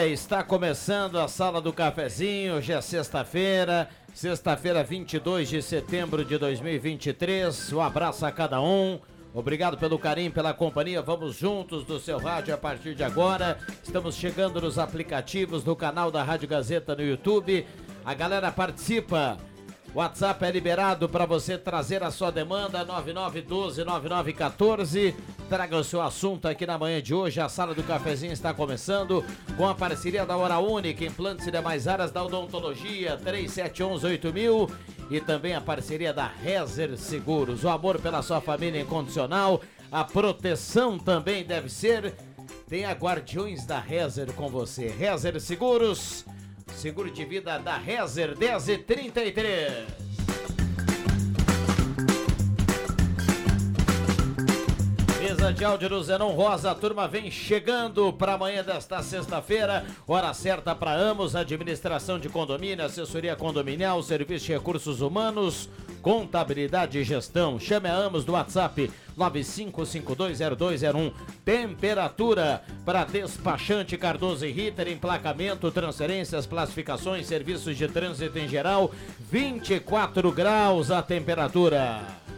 Dia. Está começando a Sala do Cafezinho. Hoje é sexta-feira, sexta-feira, 22 de setembro de 2023. Um abraço a cada um. Obrigado pelo carinho, pela companhia. Vamos juntos do seu rádio a partir de agora. Estamos chegando nos aplicativos do canal da Rádio Gazeta no YouTube. A galera participa WhatsApp é liberado para você trazer a sua demanda 99129914. Traga o seu assunto aqui na manhã de hoje. A sala do cafezinho está começando com a parceria da Hora Única, implantes e demais áreas da odontologia 37118000 e também a parceria da Rezer Seguros. O amor pela sua família incondicional, a proteção também deve ser. Tem Guardiões da Rezer com você. Rezer Seguros Seguro de vida da Rezer 10 e 33. Mesa de áudio do Zenon Rosa, a turma vem chegando para amanhã desta sexta-feira, hora certa para Amos, administração de condomínio, assessoria condominial, serviço de recursos humanos, contabilidade e gestão. Chame a Amos do WhatsApp 95520201. Temperatura para despachante Cardoso e Ritter, emplacamento, transferências, classificações, serviços de trânsito em geral, 24 graus a temperatura.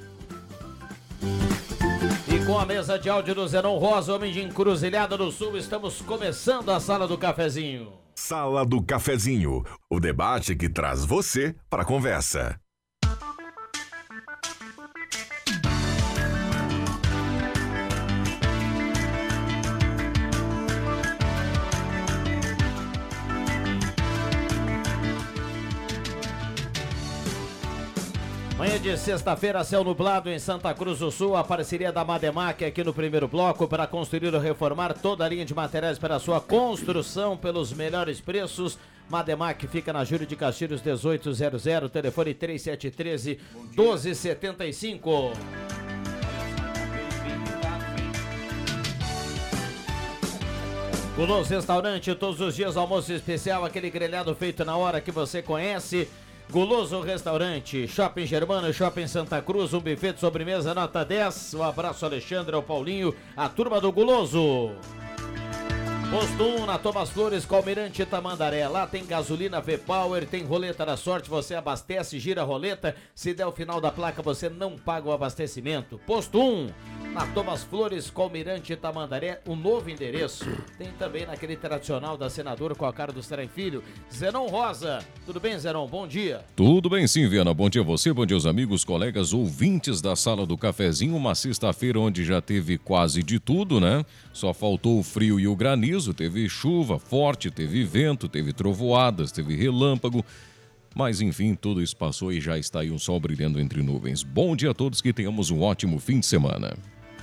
Com a mesa de áudio do Zenon Rosa, homem de encruzilhada do Sul, estamos começando a Sala do Cafezinho. Sala do Cafezinho, o debate que traz você para a conversa. De sexta-feira, céu nublado em Santa Cruz do Sul, a parceria da Mademac aqui no primeiro bloco para construir ou reformar toda a linha de materiais para sua construção pelos melhores preços. Mademac fica na Júlio de Castilhos 1800, telefone 3713 1275. Guloso Restaurante, todos os dias almoço especial, aquele grelhado feito na hora que você conhece. Guloso Restaurante, Shopping Germano, Shopping Santa Cruz, um buffet de sobremesa nota 10. Um abraço, Alexandre, ao Paulinho, a turma do Guloso. Posto 1 na Thomas Flores, Calmirante Tamandaré. Lá tem gasolina V-Power, tem roleta da sorte, você abastece, gira a roleta. Se der o final da placa, você não paga o abastecimento. Posto 1 na Thomas Flores, Calmirante Tamandaré, o um novo endereço. Tem também naquele tradicional da senadora com a cara do Serem Filho, Zenon Rosa. Tudo bem, Zenon? Bom dia. Tudo bem sim, Viana. Bom dia a você, bom dia aos amigos, colegas, ouvintes da Sala do Cafezinho. Uma sexta-feira onde já teve quase de tudo, né? Só faltou o frio e o granizo, teve chuva forte, teve vento, teve trovoadas, teve relâmpago. Mas enfim, tudo isso passou e já está aí um sol brilhando entre nuvens. Bom dia a todos, que tenhamos um ótimo fim de semana.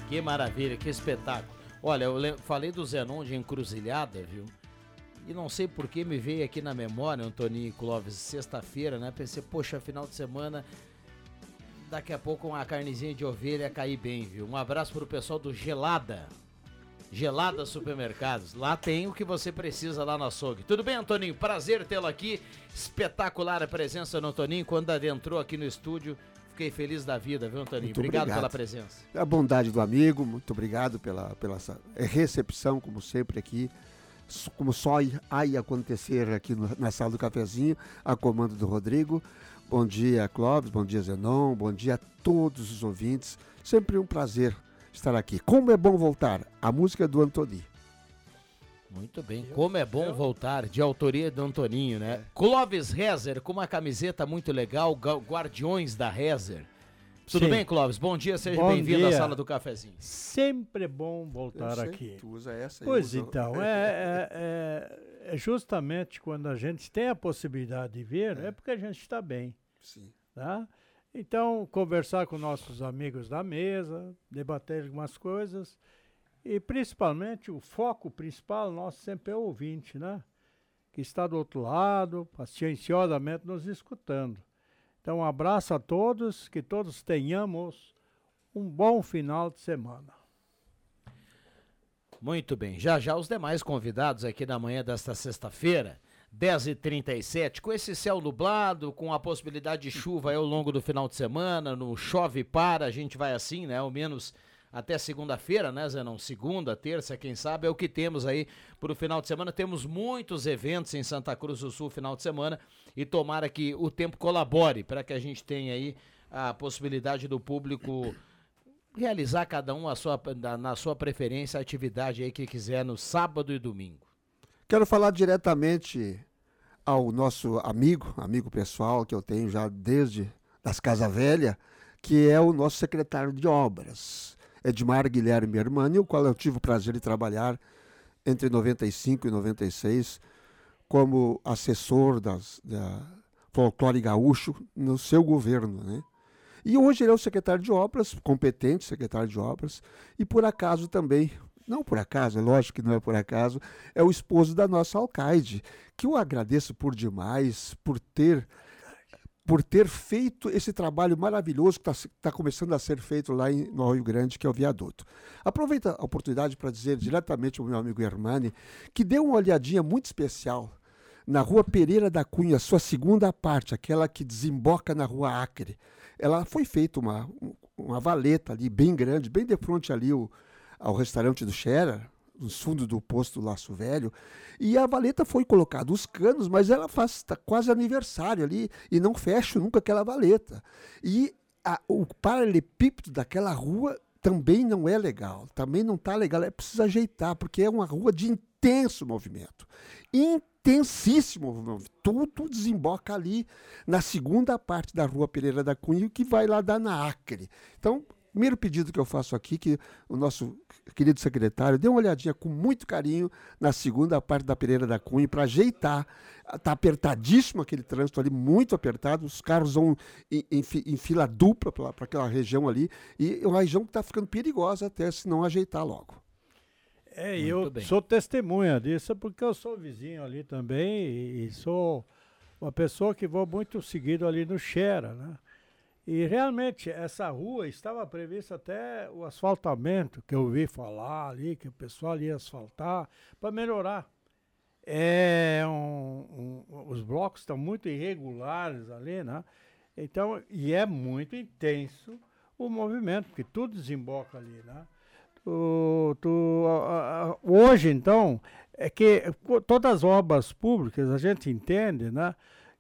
Que maravilha, que espetáculo. Olha, eu falei do Zenon de encruzilhada, viu? E não sei por que me veio aqui na memória, Antoninho Clóvis, sexta-feira, né? Pensei, poxa, final de semana, daqui a pouco uma carnezinha de ovelha cair bem, viu? Um abraço pro pessoal do Gelada. Gelada Supermercados. Lá tem o que você precisa lá no açougue. Tudo bem, Antoninho? Prazer tê-lo aqui. Espetacular a presença do Antoninho quando adentrou aqui no estúdio fiquei feliz da vida, viu, Antoninho? Obrigado, obrigado, pela presença. A bondade do amigo, muito obrigado pela, pela recepção, como sempre, aqui. Como só aí acontecer aqui no, na sala do cafezinho, a comando do Rodrigo. Bom dia, Clóvis, bom dia, Zenon, bom dia a todos os ouvintes. Sempre um prazer estar aqui. Como é bom voltar, a música do Antoni. Muito bem, como é bom voltar, de autoria do Antoninho, né? É. Clóvis Rezer, com uma camiseta muito legal, Guardiões da Rezer. Tudo Sim. bem, Clóvis? Bom dia, seja bem-vindo à sala do cafezinho. Sempre bom voltar sei, aqui. Tu usa essa Pois então, é, é, é, é, justamente quando a gente tem a possibilidade de ver, é, é porque a gente está bem. Sim. Tá? Então, conversar com nossos amigos da mesa, debater algumas coisas e principalmente o foco principal nosso sempre é o ouvinte, né? Que está do outro lado, pacienciosamente nos escutando. Então, um abraço a todos, que todos tenhamos um bom final de semana. Muito bem, já já os demais convidados aqui na manhã desta sexta-feira, 10h37, com esse céu nublado, com a possibilidade de chuva ao longo do final de semana, no chove para, a gente vai assim, né? Ao menos até segunda-feira, né, Zenon? Segunda, terça, quem sabe, é o que temos aí para o final de semana. Temos muitos eventos em Santa Cruz do Sul final de semana e tomara que o tempo colabore para que a gente tenha aí a possibilidade do público realizar cada um a sua, na sua preferência a atividade aí que quiser no sábado e domingo. Quero falar diretamente ao nosso amigo, amigo pessoal que eu tenho já desde das Casa Velha, que é o nosso secretário de obras. Edmar Guilherme Hermani, o qual eu tive o prazer de trabalhar entre 95 e 96 como assessor das, da folclore gaúcho no seu governo, né? E hoje ele é o secretário de obras, competente secretário de obras, e por acaso também, não por acaso, é lógico que não é por acaso, é o esposo da nossa alcaide, que eu agradeço por demais, por ter por ter feito esse trabalho maravilhoso que está tá começando a ser feito lá em, no Rio Grande, que é o viaduto. Aproveita a oportunidade para dizer diretamente ao meu amigo Hermani que deu uma olhadinha muito especial na Rua Pereira da Cunha, sua segunda parte, aquela que desemboca na Rua Acre. Ela foi feita uma, uma valeta ali, bem grande, bem de frente ali o, ao restaurante do Scherer, nos fundos do posto Laço Velho, e a valeta foi colocada os canos, mas ela faz tá quase aniversário ali e não fecha nunca aquela valeta. E a, o paralelepípedo daquela rua também não é legal, também não está legal, é preciso ajeitar, porque é uma rua de intenso movimento. Intensíssimo movimento. Tudo desemboca ali na segunda parte da rua Pereira da Cunha, que vai lá dar na Acre. Então, primeiro pedido que eu faço aqui, que o nosso querido secretário dê uma olhadinha com muito carinho na segunda parte da Pereira da Cunha para ajeitar. Está apertadíssimo aquele trânsito ali, muito apertado. Os carros vão em, em, em fila dupla para aquela região ali. E é uma região que está ficando perigosa até se não ajeitar logo. É, muito eu bem. sou testemunha disso, porque eu sou vizinho ali também e, e sou uma pessoa que vou muito seguido ali no Xera, né? E realmente essa rua estava prevista até o asfaltamento, que eu ouvi falar ali, que o pessoal ia asfaltar, para melhorar. É um, um, os blocos estão muito irregulares ali, né? Então, e é muito intenso o movimento, porque tudo desemboca ali, né? Tu, tu, a, a, hoje, então, é que todas as obras públicas, a gente entende, né?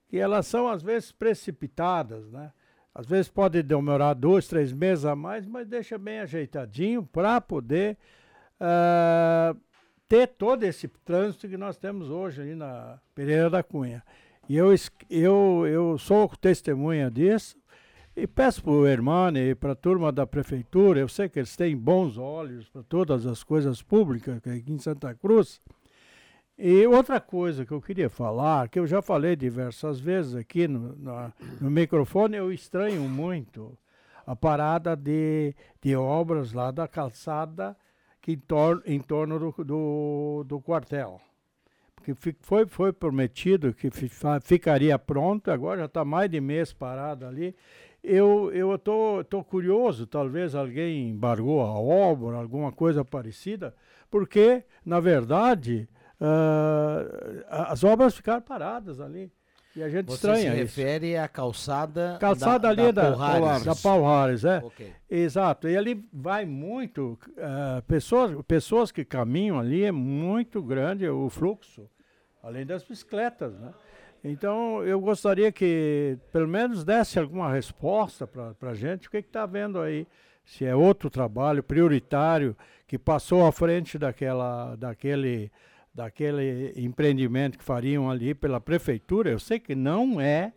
Que elas são, às vezes, precipitadas, né? Às vezes pode demorar dois, três meses a mais, mas deixa bem ajeitadinho para poder uh, ter todo esse trânsito que nós temos hoje aí na Pereira da Cunha. E eu, eu, eu sou testemunha disso e peço para o Hermano e para a turma da prefeitura, eu sei que eles têm bons olhos para todas as coisas públicas aqui em Santa Cruz, e outra coisa que eu queria falar, que eu já falei diversas vezes aqui no, no, no microfone, eu estranho muito a parada de, de obras lá da calçada que em, tor em torno do, do, do quartel. Porque foi, foi prometido que ficaria pronto, agora já está mais de mês parado ali. Eu eu tô, tô curioso, talvez alguém embargou a obra, alguma coisa parecida, porque, na verdade, Uh, as obras ficaram paradas ali. E a gente Você estranha se refere à calçada calçada da, ali da, da, da Paul Harris, é. Okay. Exato. E ali vai muito uh, pessoas, pessoas que caminham ali é muito grande o fluxo, além das bicicletas, né? Então eu gostaria que pelo menos desse alguma resposta para a gente, o que está vendo aí, se é outro trabalho prioritário que passou à frente daquela, daquele daquele empreendimento que fariam ali pela prefeitura, eu sei que não é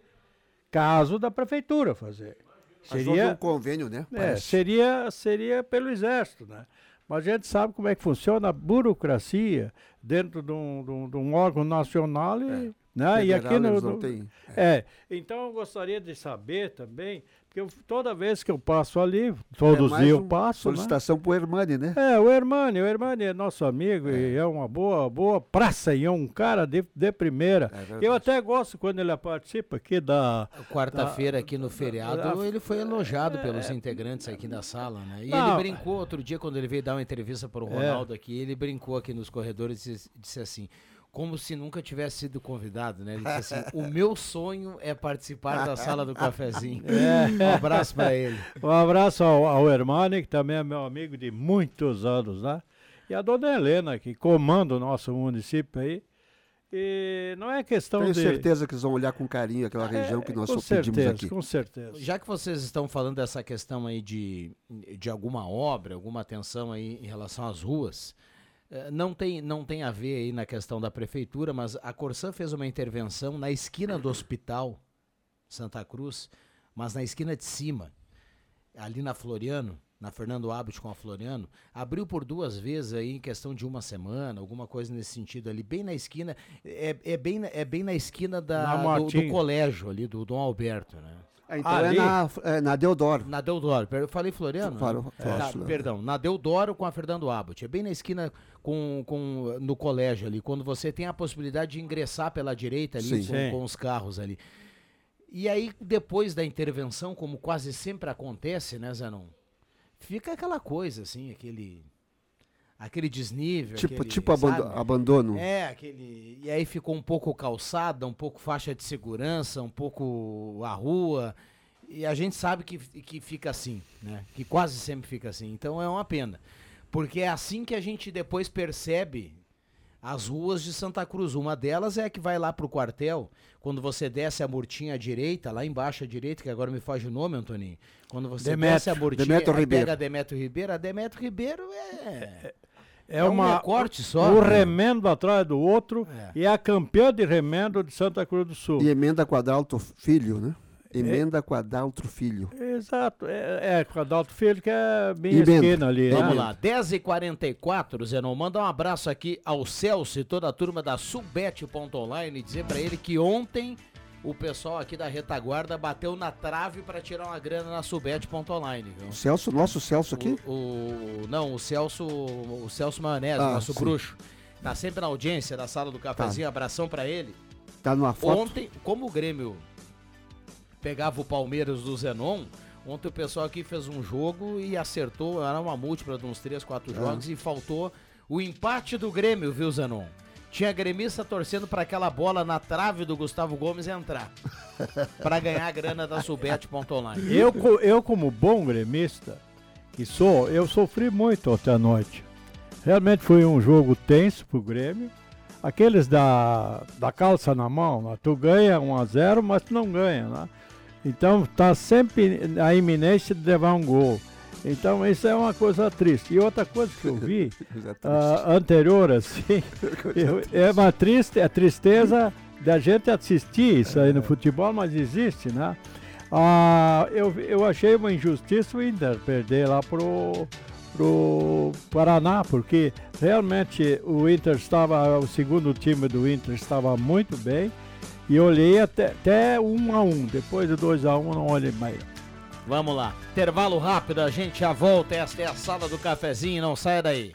caso da prefeitura fazer. Seria um convênio, né? É, seria, seria pelo exército, né? Mas a gente sabe como é que funciona a burocracia dentro de um, de um, de um órgão nacional e, é. Né? e aqui no, no tem, é. é. Então eu gostaria de saber também porque eu, toda vez que eu passo ali, todos os é dias eu passo. Né? Solicitação né? para o Hermani, né? É, o Hermani, o Hermani é nosso amigo é. e é uma boa, boa praça e é um cara de, de primeira. É eu até gosto quando ele participa aqui da. Quarta-feira, aqui no feriado, ele foi elogiado pelos é. integrantes aqui da sala, né? E Não, ele brincou outro dia, quando ele veio dar uma entrevista para o é. Ronaldo aqui, ele brincou aqui nos corredores e disse assim como se nunca tivesse sido convidado, né? Ele disse assim: o meu sonho é participar da sala do cafezinho. É. Um abraço para ele. Um abraço ao, ao Hermani, que também é meu amigo de muitos anos, né? E a dona Helena, que comanda o nosso município aí. E não é questão Tenho de... certeza que eles vão olhar com carinho aquela é, região que nós só certeza, pedimos aqui. Com certeza. Já que vocês estão falando dessa questão aí de, de alguma obra, alguma atenção aí em relação às ruas, não tem, não tem a ver aí na questão da prefeitura, mas a Corsã fez uma intervenção na esquina do hospital Santa Cruz, mas na esquina de cima, ali na Floriano, na Fernando Abut com a Floriano, abriu por duas vezes aí em questão de uma semana, alguma coisa nesse sentido ali, bem na esquina, é, é, bem, é bem na esquina da, do, do, colégio ali, do Dom Alberto, né? É, então Ali, é, na, é na Deodoro. Na Deodoro. Eu falei Floriano? Falo, né? na, perdão, na Deodoro com a Fernando Abbott. É bem na esquina com, com, no colégio ali, quando você tem a possibilidade de ingressar pela direita ali sim, com, sim. com os carros ali. E aí, depois da intervenção, como quase sempre acontece, né, Zanon? Fica aquela coisa, assim, aquele aquele desnível. Tipo, aquele, tipo abandono. É, aquele. E aí ficou um pouco calçada, um pouco faixa de segurança, um pouco a rua. E a gente sabe que, que fica assim, né? Que quase sempre fica assim. Então é uma pena. Porque é assim que a gente depois percebe as ruas de Santa Cruz. Uma delas é a que vai lá pro quartel, quando você desce a murtinha à direita, lá embaixo à direita, que agora me foge o nome, Antoninho. Quando você Demetrio, desce a murtinha, Demetrio Ribeiro. pega Demetrio Ribeiro, a Demetrio Ribeiro é, é é, é uma, um recorte só. Um remendo atrás do outro é. e é a campeã de remendo de Santa Cruz do Sul. E emenda quadralto filho, né? Emenda é, quadralto filho. Exato, é, é quadralto filho que é bem esquina ali. Né? Vamos lá, 10h44, Zenon, manda um abraço aqui ao Celso e toda a turma da Subete.online e dizer para ele que ontem o pessoal aqui da retaguarda bateu na trave para tirar uma grana na Subete.online? O Celso, nosso Celso aqui? O, o, não, o Celso, o Celso Maionese, ah, nosso sim. bruxo. Tá sempre na audiência da sala do cafezinho, tá. abração para ele. Tá numa foto. Ontem, como o Grêmio pegava o Palmeiras do Zenon, ontem o pessoal aqui fez um jogo e acertou, era uma múltipla de uns 3, 4 jogos e faltou o empate do Grêmio, viu, Zenon? Tinha gremista torcendo para aquela bola na trave do Gustavo Gomes entrar. para ganhar a grana da Subete.online. Eu, eu, como bom gremista que sou, eu sofri muito ontem à noite. Realmente foi um jogo tenso pro Grêmio. Aqueles da, da calça na mão, né? tu ganha 1 a 0 mas tu não ganha. Né? Então tá sempre a iminência de levar um gol. Então isso é uma coisa triste. E outra coisa que eu vi uh, anterior, assim, eu, é uma triste, é tristeza da gente assistir isso aí no futebol, mas existe, né? Uh, eu, eu achei uma injustiça o Inter perder lá pro, pro Paraná, porque realmente o Inter estava, o segundo time do Inter estava muito bem. E olhei até, até um a um, depois do 2 a 1 um, não olhei mais. Vamos lá. Intervalo rápido, a gente já volta. Esta é a sala do cafezinho, não saia daí.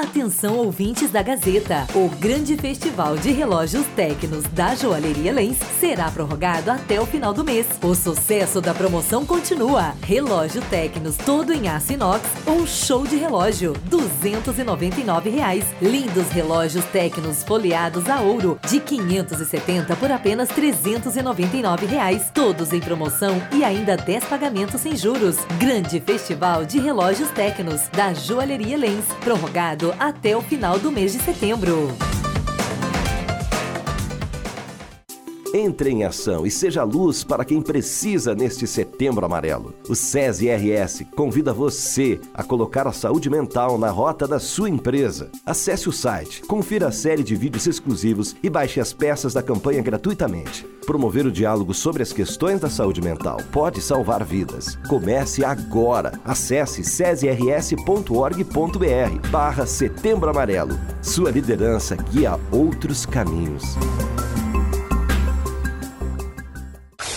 Atenção ouvintes da Gazeta. O grande festival de relógios Tecnos da Joalheria Lens será prorrogado até o final do mês. O sucesso da promoção continua. Relógio Tecnos todo em aço inox, um show de relógio, 299 reais. Lindos relógios Tecnos folheados a ouro de 570 por apenas 399 reais. Todos em promoção e ainda 10 pagamentos sem juros. Grande festival de relógios Tecnos da Joalheria Lens, prorrogado até o final do mês de setembro. Entre em ação e seja luz para quem precisa neste setembro amarelo. O SESI RS convida você a colocar a saúde mental na rota da sua empresa. Acesse o site, confira a série de vídeos exclusivos e baixe as peças da campanha gratuitamente. Promover o diálogo sobre as questões da saúde mental pode salvar vidas. Comece agora. Acesse cesirs.org.br barra Setembro Amarelo. Sua liderança guia outros caminhos.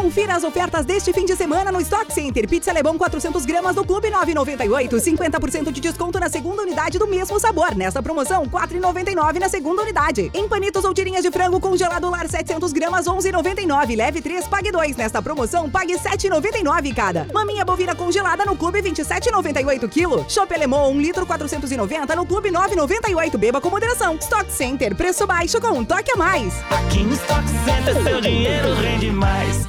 Confira as ofertas deste fim de semana no Stock Center. Pizza Lebon 400 gramas do Clube 9,98. 50% de desconto na segunda unidade do mesmo sabor. Nesta promoção, 4,99 na segunda unidade. Empanitos ou tirinhas de frango congelado lar 700 gramas 11,99. Leve 3, pague 2. Nesta promoção, pague 7,99 cada. Maminha bovina congelada no Clube 27,98 kg. Chopp Lemon 1 litro 490 no Clube 9,98. Beba com moderação. Stock Center, preço baixo com um toque a mais. Aqui no Stock Center seu dinheiro rende mais.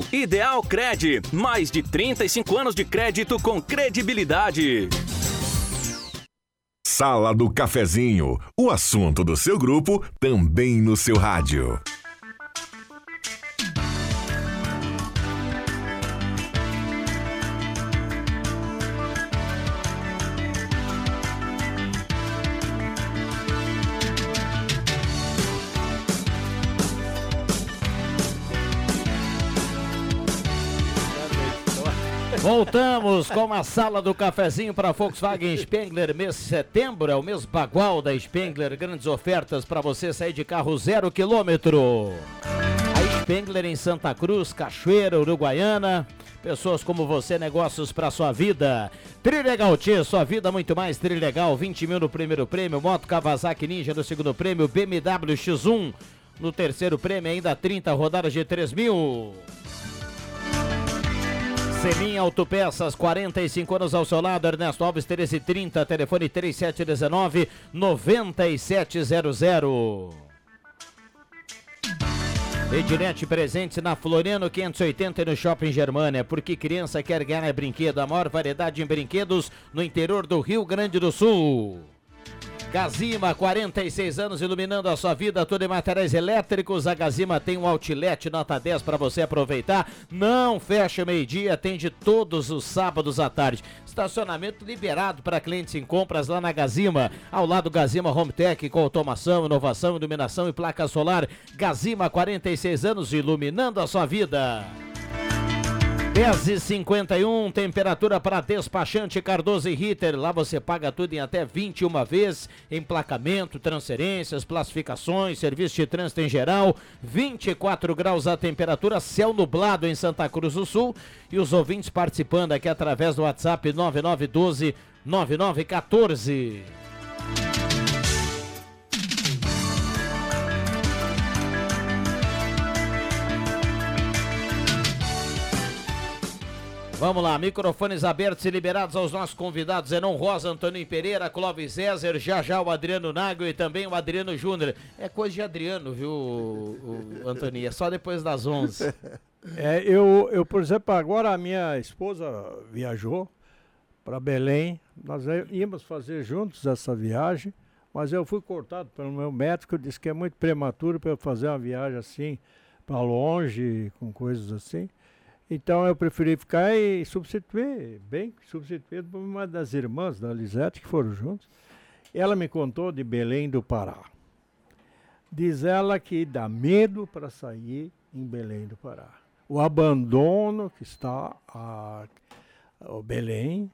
Ideal Cred, mais de 35 anos de crédito com credibilidade. Sala do Cafezinho, o assunto do seu grupo também no seu rádio. Voltamos com a sala do cafezinho para Volkswagen Spengler, mês de setembro, é o mês bagual da Spengler, grandes ofertas para você sair de carro zero quilômetro. A Spengler em Santa Cruz, Cachoeira, Uruguaiana, pessoas como você, negócios para sua vida. Trilegal T, sua vida muito mais Trilegal, 20 mil no primeiro prêmio, Moto Kawasaki Ninja no segundo prêmio, BMW X1 no terceiro prêmio, ainda 30 rodadas de 3 mil. Semin Autopeças, 45 anos ao seu lado, Ernesto Alves 1330, telefone 3719 9700. Ednet presente na Floriano 580 no Shopping Germania, porque criança quer ganhar brinquedo, a maior variedade em brinquedos no interior do Rio Grande do Sul. Gazima, 46 anos iluminando a sua vida, tudo em materiais elétricos. A Gazima tem um outlet nota 10 para você aproveitar. Não fecha meio-dia, atende todos os sábados à tarde. Estacionamento liberado para clientes em compras lá na Gazima. Ao lado Gazima Home Tech com automação, inovação, iluminação e placa solar. Gazima, 46 anos iluminando a sua vida. 10 e 51 temperatura para despachante Cardoso e Ritter. Lá você paga tudo em até 21 vezes. Emplacamento, transferências, classificações, serviço de trânsito em geral. 24 graus a temperatura, céu nublado em Santa Cruz do Sul. E os ouvintes participando aqui através do WhatsApp 9912 9914. Vamos lá, microfones abertos e liberados aos nossos convidados. Zenon Rosa, Antônio Pereira, Clóvis César, já já o Adriano Nago e também o Adriano Júnior. É coisa de Adriano, viu, Antônio? É só depois das 11. É, eu, eu, por exemplo, agora a minha esposa viajou para Belém. Nós íamos fazer juntos essa viagem, mas eu fui cortado pelo meu médico, disse que é muito prematuro para eu fazer uma viagem assim para longe, com coisas assim. Então eu preferi ficar e substituir, bem substituído por uma das irmãs da Lisete, que foram juntos. Ela me contou de Belém do Pará. Diz ela que dá medo para sair em Belém do Pará. O abandono que está a, Belém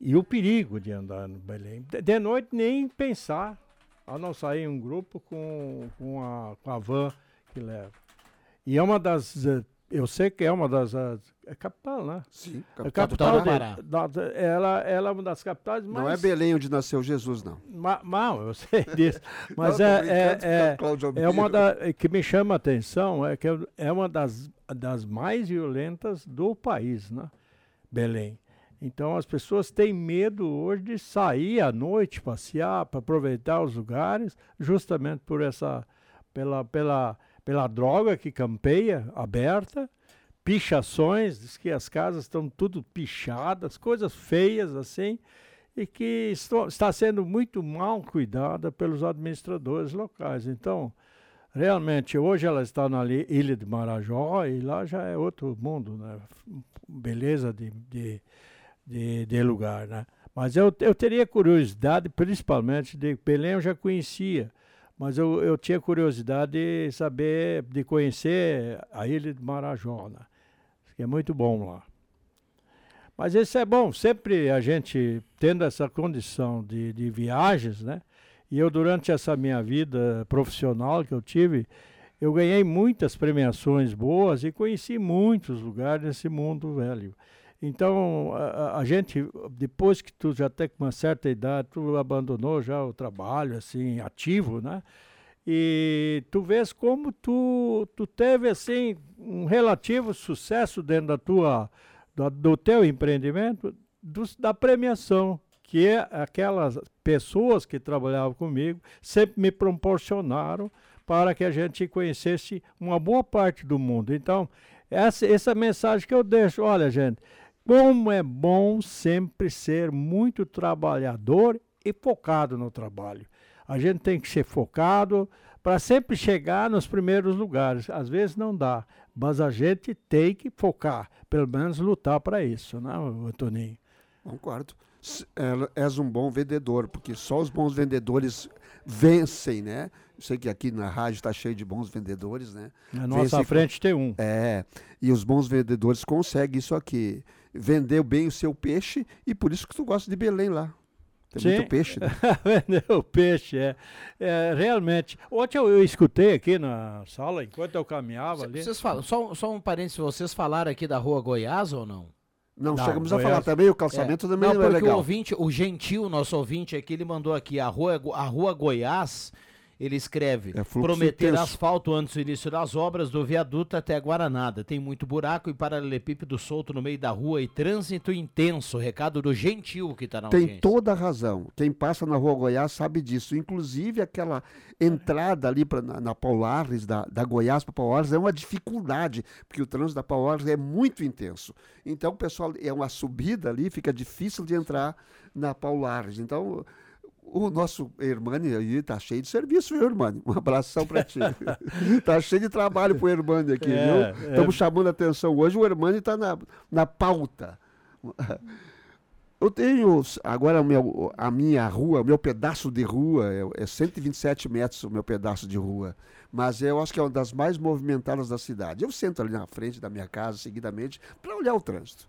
e o perigo de andar no Belém. De, noite nem pensar, a não sair um grupo com, com, a, com a van que leva. E é uma das uh, eu sei que é uma das. é capital, né? Sim, capital, é capital do Pará. Da, ela, ela é uma das capitais mais. Não é Belém onde nasceu Jesus, não. Ma, não, eu sei disso. Mas não, é, é, é, é, uma da. que me chama a atenção é que é uma das, das mais violentas do país, né? Belém. Então as pessoas têm medo hoje de sair à noite, passear, para aproveitar os lugares, justamente por essa. pela. pela pela droga que campeia, aberta, pichações, diz que as casas estão tudo pichadas, coisas feias assim, e que estou, está sendo muito mal cuidada pelos administradores locais. Então, realmente, hoje ela está na ilha de Marajó e lá já é outro mundo, né? Beleza de, de, de, de lugar, né? Mas eu, eu teria curiosidade, principalmente, de Belém eu já conhecia, mas eu, eu tinha curiosidade de saber, de conhecer a ilha de Marajona, que é muito bom lá. Mas isso é bom, sempre a gente tendo essa condição de, de viagens, né? E eu, durante essa minha vida profissional que eu tive, eu ganhei muitas premiações boas e conheci muitos lugares nesse mundo velho. Então, a, a, gente, depois que tu já tem uma certa idade, tu abandonou já o trabalho, assim, ativo, né? E tu vês como tu, tu teve, assim, um relativo sucesso dentro da tua, do, do teu empreendimento, do, da premiação, que é aquelas pessoas que trabalhavam comigo sempre me proporcionaram para que a gente conhecesse uma boa parte do mundo. Então, essa, essa mensagem que eu deixo, olha, gente, como é bom sempre ser muito trabalhador e focado no trabalho. A gente tem que ser focado para sempre chegar nos primeiros lugares. Às vezes não dá, mas a gente tem que focar, pelo menos lutar para isso, né, Antoninho? Concordo. É, és um bom vendedor, porque só os bons vendedores vencem, né? Eu sei que aqui na rádio está cheio de bons vendedores, né? Na nossa frente tem um. É, e os bons vendedores conseguem isso aqui vendeu bem o seu peixe e por isso que tu gosta de Belém lá. Tem Sim. muito peixe. Né? Vendeu peixe, é. é. Realmente. Ontem eu, eu, escutei aqui na sala, enquanto eu caminhava ali. Vocês falam, só, só um parênteses, vocês falaram aqui da rua Goiás ou não? Não, não chegamos Goiás. a falar também, o calçamento é. também não, não é legal. o ouvinte, o Gentil, nosso ouvinte aqui, ele mandou aqui, a rua, a rua Goiás ele escreve: é prometer intenso. asfalto antes do início das obras do viaduto até Guaranada. Tem muito buraco e paralelepípedo solto no meio da rua e trânsito intenso. Recado do Gentil que está na Tem audiência. toda a razão. Quem passa na rua Goiás sabe disso. Inclusive aquela entrada ali pra, na, na Paulares, da, da Goiás para Paulares, é uma dificuldade, porque o trânsito da Paulares é muito intenso. Então, o pessoal, é uma subida ali, fica difícil de entrar na Paulares. Então o nosso Hermani aí tá cheio de serviço, viu, Hermani? Um abração para ti. tá cheio de trabalho pro Hermani aqui, é, viu? Estamos é. chamando a atenção hoje, o Hermani tá na, na pauta. Eu tenho, agora meu, a minha rua, o meu pedaço de rua, é, é 127 metros o meu pedaço de rua, mas eu acho que é uma das mais movimentadas da cidade. Eu sento ali na frente da minha casa, seguidamente, para olhar o trânsito.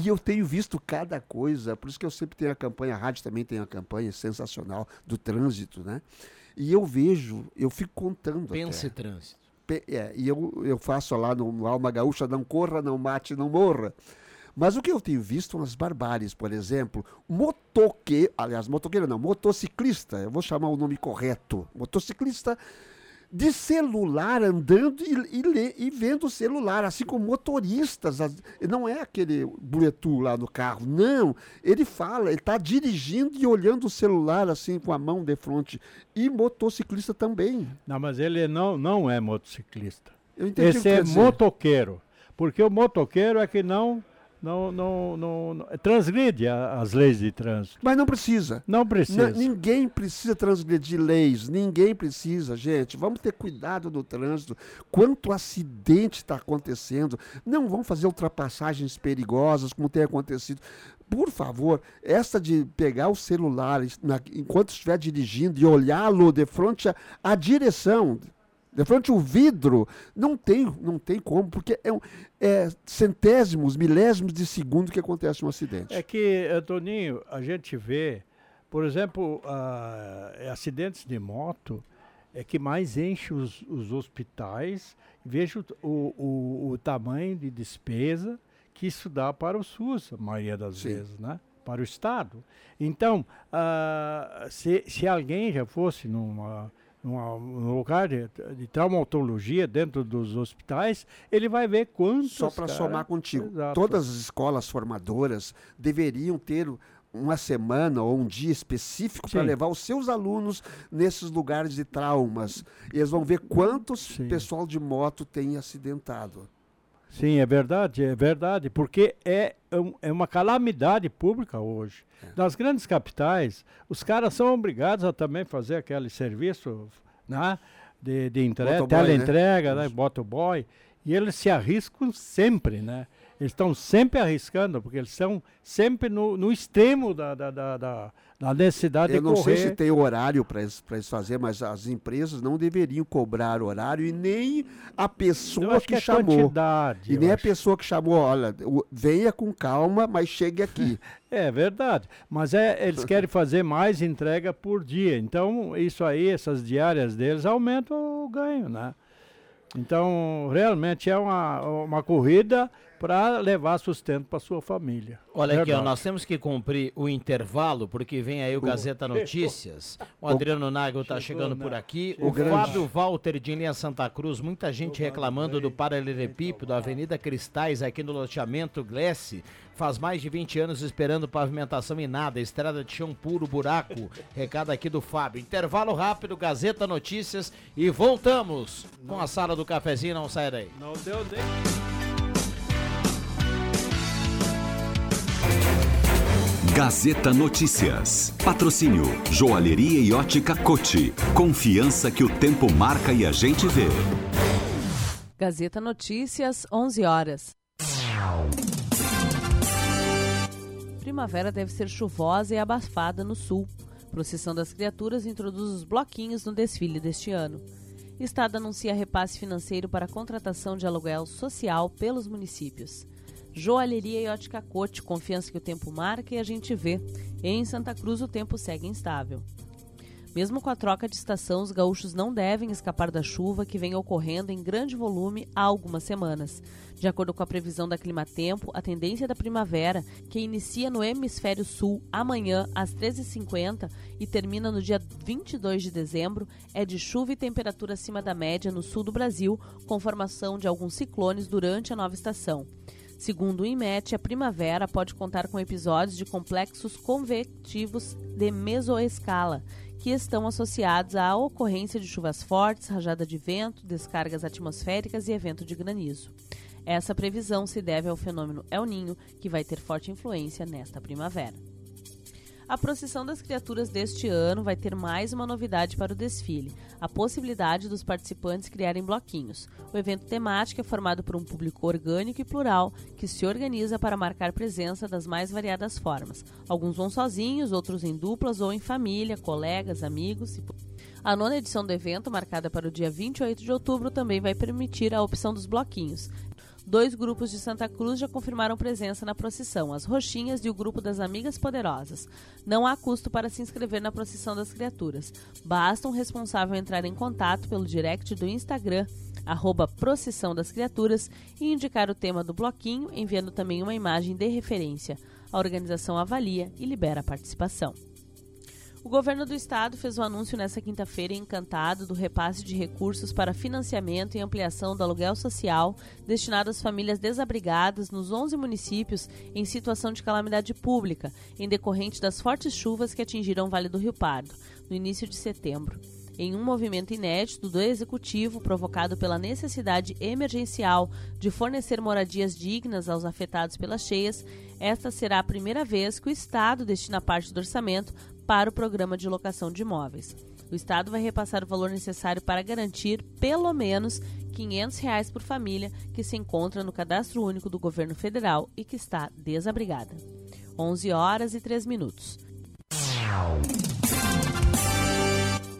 E eu tenho visto cada coisa, por isso que eu sempre tenho a campanha, a rádio também tem a campanha sensacional do trânsito, né? E eu vejo, eu fico contando. Pense até. trânsito. É, e eu, eu faço lá no, no Alma Gaúcha, não corra, não mate, não morra. Mas o que eu tenho visto são as barbáries, por exemplo, motoqueiro, aliás, motoqueiro não, motociclista, eu vou chamar o nome correto, motociclista de celular andando e, e, e vendo o celular, assim como motoristas. Não é aquele Bluetooth lá no carro, não. Ele fala, ele está dirigindo e olhando o celular assim com a mão de frente. E motociclista também. Não, mas ele não, não é motociclista. Esse é motoqueiro. Porque o motoqueiro é que não não, não, não, transgride a, as leis de trânsito. Mas não precisa. Não precisa. N ninguém precisa transgredir leis, ninguém precisa, gente. Vamos ter cuidado no trânsito. Quanto acidente está acontecendo? Não vamos fazer ultrapassagens perigosas como tem acontecido. Por favor, essa de pegar o celular na, enquanto estiver dirigindo e olhá-lo de frente à direção, de frente o vidro, não tem, não tem como, porque é, um, é centésimos, milésimos de segundo que acontece um acidente. É que, Toninho, a gente vê, por exemplo, uh, acidentes de moto é que mais enche os, os hospitais. Vejo o, o, o, tamanho de despesa que isso dá para o SUS, a maioria das Sim. vezes, né? Para o Estado. Então, uh, se, se alguém já fosse numa num lugar de, de traumatologia dentro dos hospitais, ele vai ver quantos. Só para somar contigo, Exato. todas as escolas formadoras deveriam ter uma semana ou um dia específico para levar os seus alunos nesses lugares de traumas. E eles vão ver quantos Sim. pessoal de moto tem acidentado. Sim, é verdade, é verdade, porque é, é uma calamidade pública hoje. É. Nas grandes capitais, os caras são obrigados a também fazer aquele serviço né, de, de entrega, teleentrega, né? né, motoboy, e eles se arriscam sempre, né? Eles estão sempre arriscando, porque eles são sempre no, no extremo da, da, da, da na necessidade Eu de correr. Eu não sei se tem horário para eles, eles fazer, mas as empresas não deveriam cobrar horário e nem a pessoa que, que é chamou. E nem a pessoa que chamou, olha, venha com calma, mas chegue aqui. É verdade, mas é, eles querem fazer mais entrega por dia, então isso aí, essas diárias deles aumentam o ganho, né? Então, realmente é uma, uma corrida para levar sustento para sua família. Olha Verdade. aqui, ó, nós temos que cumprir o intervalo, porque vem aí o Gazeta Notícias. O Adriano Nagel está chegando por aqui. O, o Fábio Walter de Linha Santa Cruz, muita gente reclamando do paralelepípedo, Avenida Cristais, aqui no loteamento Glesse. Faz mais de 20 anos esperando pavimentação e nada, estrada de chão puro, buraco. Recado aqui do Fábio. Intervalo rápido, Gazeta Notícias e voltamos com a sala do cafezinho, não sai daí. Não deu nem. Gazeta Notícias. Patrocínio Joalheria e Ótica Cote. Confiança que o tempo marca e a gente vê. Gazeta Notícias, 11 horas. Primavera deve ser chuvosa e abafada no sul. Procissão das Criaturas introduz os bloquinhos no desfile deste ano. Estado anuncia repasse financeiro para contratação de aluguel social pelos municípios. Joalheria e ótica Cote, confiança que o tempo marca e a gente vê. Em Santa Cruz o tempo segue instável. Mesmo com a troca de estação, os gaúchos não devem escapar da chuva que vem ocorrendo em grande volume há algumas semanas. De acordo com a previsão da Climatempo, a tendência da primavera, que inicia no hemisfério sul amanhã às 13h50 e termina no dia 22 de dezembro, é de chuva e temperatura acima da média no sul do Brasil, com formação de alguns ciclones durante a nova estação. Segundo o IMET, a primavera pode contar com episódios de complexos convectivos de mesoescala, que estão associados à ocorrência de chuvas fortes, rajada de vento, descargas atmosféricas e evento de granizo. Essa previsão se deve ao fenômeno El Ninho, que vai ter forte influência nesta primavera. A procissão das criaturas deste ano vai ter mais uma novidade para o desfile: a possibilidade dos participantes criarem bloquinhos. O evento temático é formado por um público orgânico e plural que se organiza para marcar presença das mais variadas formas. Alguns vão sozinhos, outros em duplas ou em família, colegas, amigos e a nona edição do evento, marcada para o dia 28 de outubro, também vai permitir a opção dos bloquinhos. Dois grupos de Santa Cruz já confirmaram presença na procissão, as Roxinhas e o grupo das Amigas Poderosas. Não há custo para se inscrever na procissão das criaturas. Basta um responsável entrar em contato pelo direct do Instagram, arroba Procissão das Criaturas, e indicar o tema do bloquinho, enviando também uma imagem de referência. A organização avalia e libera a participação. O governo do estado fez o anúncio nesta quinta-feira encantado do repasse de recursos para financiamento e ampliação do aluguel social destinado às famílias desabrigadas nos 11 municípios em situação de calamidade pública, em decorrente das fortes chuvas que atingiram o Vale do Rio Pardo, no início de setembro. Em um movimento inédito do executivo provocado pela necessidade emergencial de fornecer moradias dignas aos afetados pelas cheias, esta será a primeira vez que o Estado destina parte do orçamento para o programa de locação de imóveis. O Estado vai repassar o valor necessário para garantir pelo menos 500 reais por família que se encontra no cadastro único do governo federal e que está desabrigada. 11 horas e 3 minutos.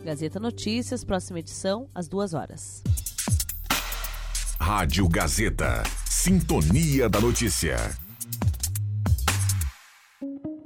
Gazeta Notícias, próxima edição, às 2 horas. Rádio Gazeta. Sintonia da Notícia.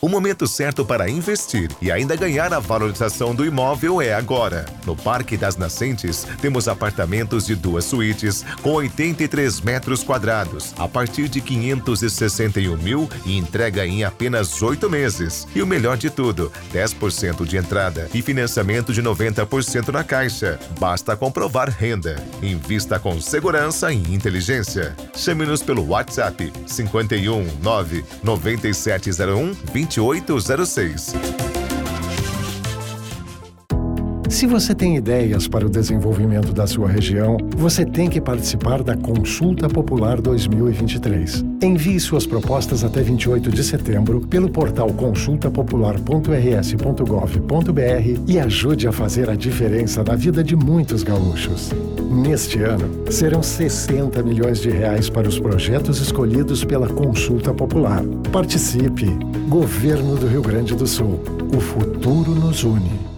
O momento certo para investir e ainda ganhar a valorização do imóvel é agora. No Parque das Nascentes, temos apartamentos de duas suítes com 83 metros quadrados, a partir de 561 mil e entrega em apenas oito meses. E o melhor de tudo, 10% de entrada e financiamento de 90% na caixa. Basta comprovar renda. Invista com segurança e inteligência. Chame-nos pelo WhatsApp 51 9 9701 20 2806. Se você tem ideias para o desenvolvimento da sua região, você tem que participar da Consulta Popular 2023. Envie suas propostas até 28 de setembro pelo portal consultapopular.rs.gov.br e ajude a fazer a diferença na vida de muitos gaúchos. Neste ano, serão 60 milhões de reais para os projetos escolhidos pela Consulta Popular. Participe! Governo do Rio Grande do Sul. O futuro nos une.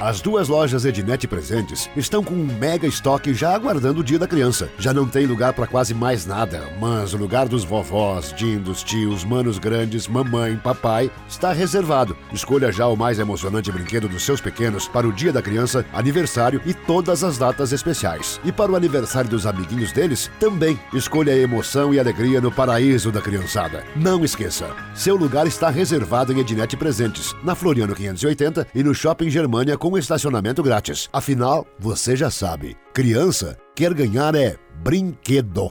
As duas lojas Ednet Presentes estão com um mega estoque já aguardando o dia da criança. Já não tem lugar para quase mais nada, mas o lugar dos vovós, dindos, tios, manos grandes, mamãe, papai está reservado. Escolha já o mais emocionante brinquedo dos seus pequenos para o dia da criança, aniversário e todas as datas especiais. E para o aniversário dos amiguinhos deles, também escolha a emoção e alegria no paraíso da criançada. Não esqueça, seu lugar está reservado em Ednet Presentes, na Floriano 580 e no Shopping Germania com com estacionamento grátis. Afinal, você já sabe, criança quer ganhar é brinquedo.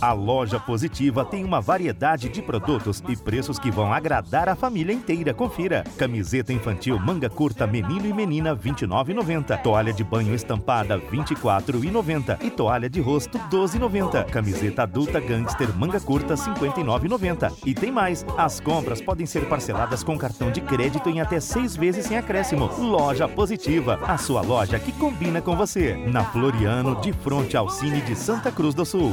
A loja Positiva tem uma variedade de produtos e preços que vão agradar a família inteira. Confira. Camiseta infantil manga curta menino e menina 29,90. Toalha de banho estampada 24,90 e toalha de rosto 12,90. Camiseta adulta gangster manga curta 59,90. E tem mais. As compras podem ser parceladas com cartão de crédito em até seis vezes sem acréscimo. Loja Positiva, a sua loja que combina com você. Na Floriano, de frente ao Cine de Santa Cruz do Sul.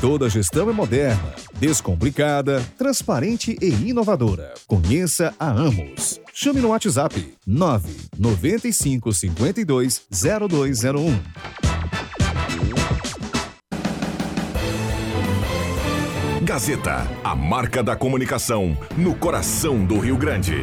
Toda gestão é moderna, descomplicada, transparente e inovadora. Conheça a Amos. Chame no WhatsApp 995 52 0201. Gazeta, a marca da comunicação no coração do Rio Grande.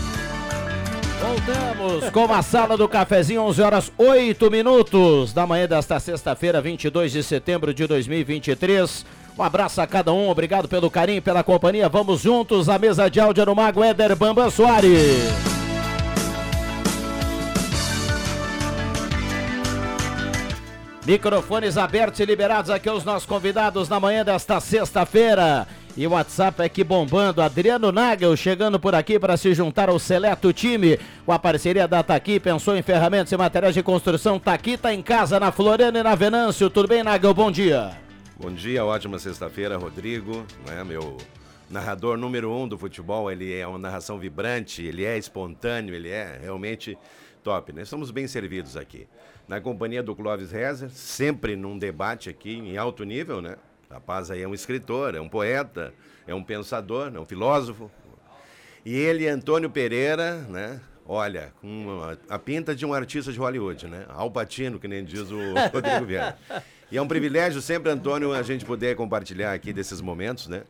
Voltamos com a sala do cafezinho, 11 horas 8 minutos da manhã desta sexta-feira, 22 de setembro de 2023. Um abraço a cada um, obrigado pelo carinho, pela companhia. Vamos juntos à mesa de áudio no Mago Éder Bamba Soares. Microfones abertos e liberados aqui aos nossos convidados na manhã desta sexta-feira. E o WhatsApp aqui bombando. Adriano Nagel chegando por aqui para se juntar ao seleto time. Com a parceria da Taqui, pensou em ferramentas e materiais de construção. Taqui tá em casa, na Floriana e na Venâncio. Tudo bem, Nagel? Bom dia. Bom dia, ótima sexta-feira, Rodrigo. Né, meu narrador número um do futebol. Ele é uma narração vibrante, ele é espontâneo, ele é realmente top. Né? Estamos bem servidos aqui. Na companhia do Clóvis Rezer, sempre num debate aqui em alto nível, né? Rapaz aí é um escritor, é um poeta, é um pensador, é um filósofo. E ele, Antônio Pereira, né? Olha, com a pinta de um artista de Hollywood, né? Alpatino, que nem diz o Rodrigo Vieira. E é um privilégio sempre, Antônio, a gente poder compartilhar aqui desses momentos, né?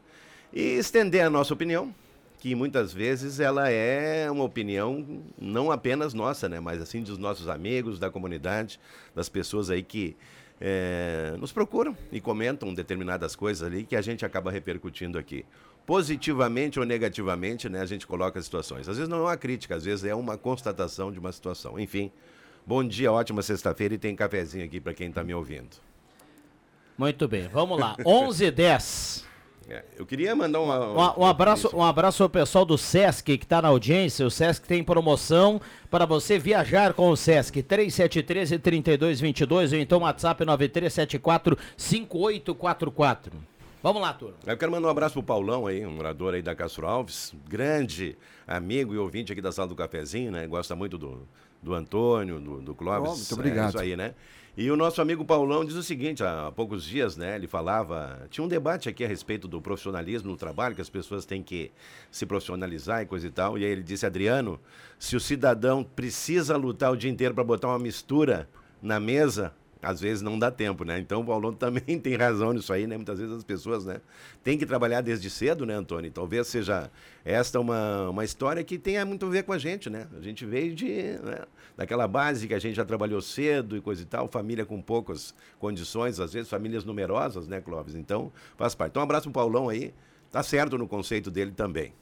E estender a nossa opinião, que muitas vezes ela é uma opinião não apenas nossa, né? Mas assim dos nossos amigos, da comunidade, das pessoas aí que é, nos procuram e comentam determinadas coisas ali que a gente acaba repercutindo aqui. Positivamente ou negativamente, né, a gente coloca as situações. Às vezes não é uma crítica, às vezes é uma constatação de uma situação. Enfim, bom dia, ótima sexta-feira e tem cafezinho aqui para quem está me ouvindo. Muito bem, vamos lá. 11 h 10. É, eu queria mandar uma, uma, um, abraço, um abraço ao pessoal do Sesc que está na audiência. O Sesc tem promoção para você viajar com o Sesc 3713 3222 ou então WhatsApp 9374 5844. Vamos lá, turma. Eu quero mandar um abraço pro Paulão aí, um morador aí da Castro Alves, grande amigo e ouvinte aqui da sala do cafezinho, né? Gosta muito do, do Antônio, do, do Clóvis. Oh, muito obrigado. É isso aí, né? E o nosso amigo Paulão diz o seguinte, há poucos dias, né, ele falava, tinha um debate aqui a respeito do profissionalismo no trabalho, que as pessoas têm que se profissionalizar e coisa e tal, e aí ele disse, Adriano, se o cidadão precisa lutar o dia inteiro para botar uma mistura na mesa, às vezes não dá tempo, né? Então o Paulão também tem razão nisso aí, né? Muitas vezes as pessoas, né, têm que trabalhar desde cedo, né, Antônio? Talvez seja esta uma, uma história que tenha muito a ver com a gente, né? A gente veio de né, daquela base que a gente já trabalhou cedo e coisa e tal, família com poucas condições, às vezes famílias numerosas, né, Clóvis? Então faz parte. Então um abraço pro Paulão aí. Tá certo no conceito dele também.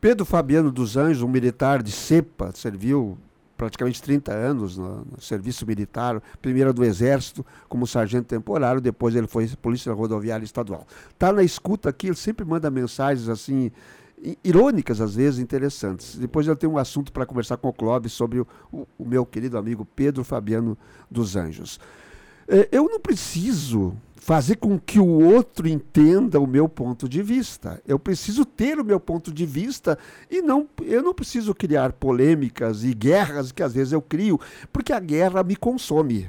Pedro Fabiano dos Anjos, um militar de cepa, serviu praticamente 30 anos no, no, serviço militar, primeiro do Exército como sargento temporário, depois ele foi Polícia Rodoviária Estadual. Está na escuta aqui, ele sempre manda mensagens assim, irônicas às vezes, interessantes. Depois eu tenho um assunto para conversar com o Clóvis sobre o, o, o meu querido amigo Pedro Fabiano dos Anjos. É, eu não preciso fazer com que o outro entenda o meu ponto de vista. Eu preciso ter o meu ponto de vista e não eu não preciso criar polêmicas e guerras que às vezes eu crio, porque a guerra me consome.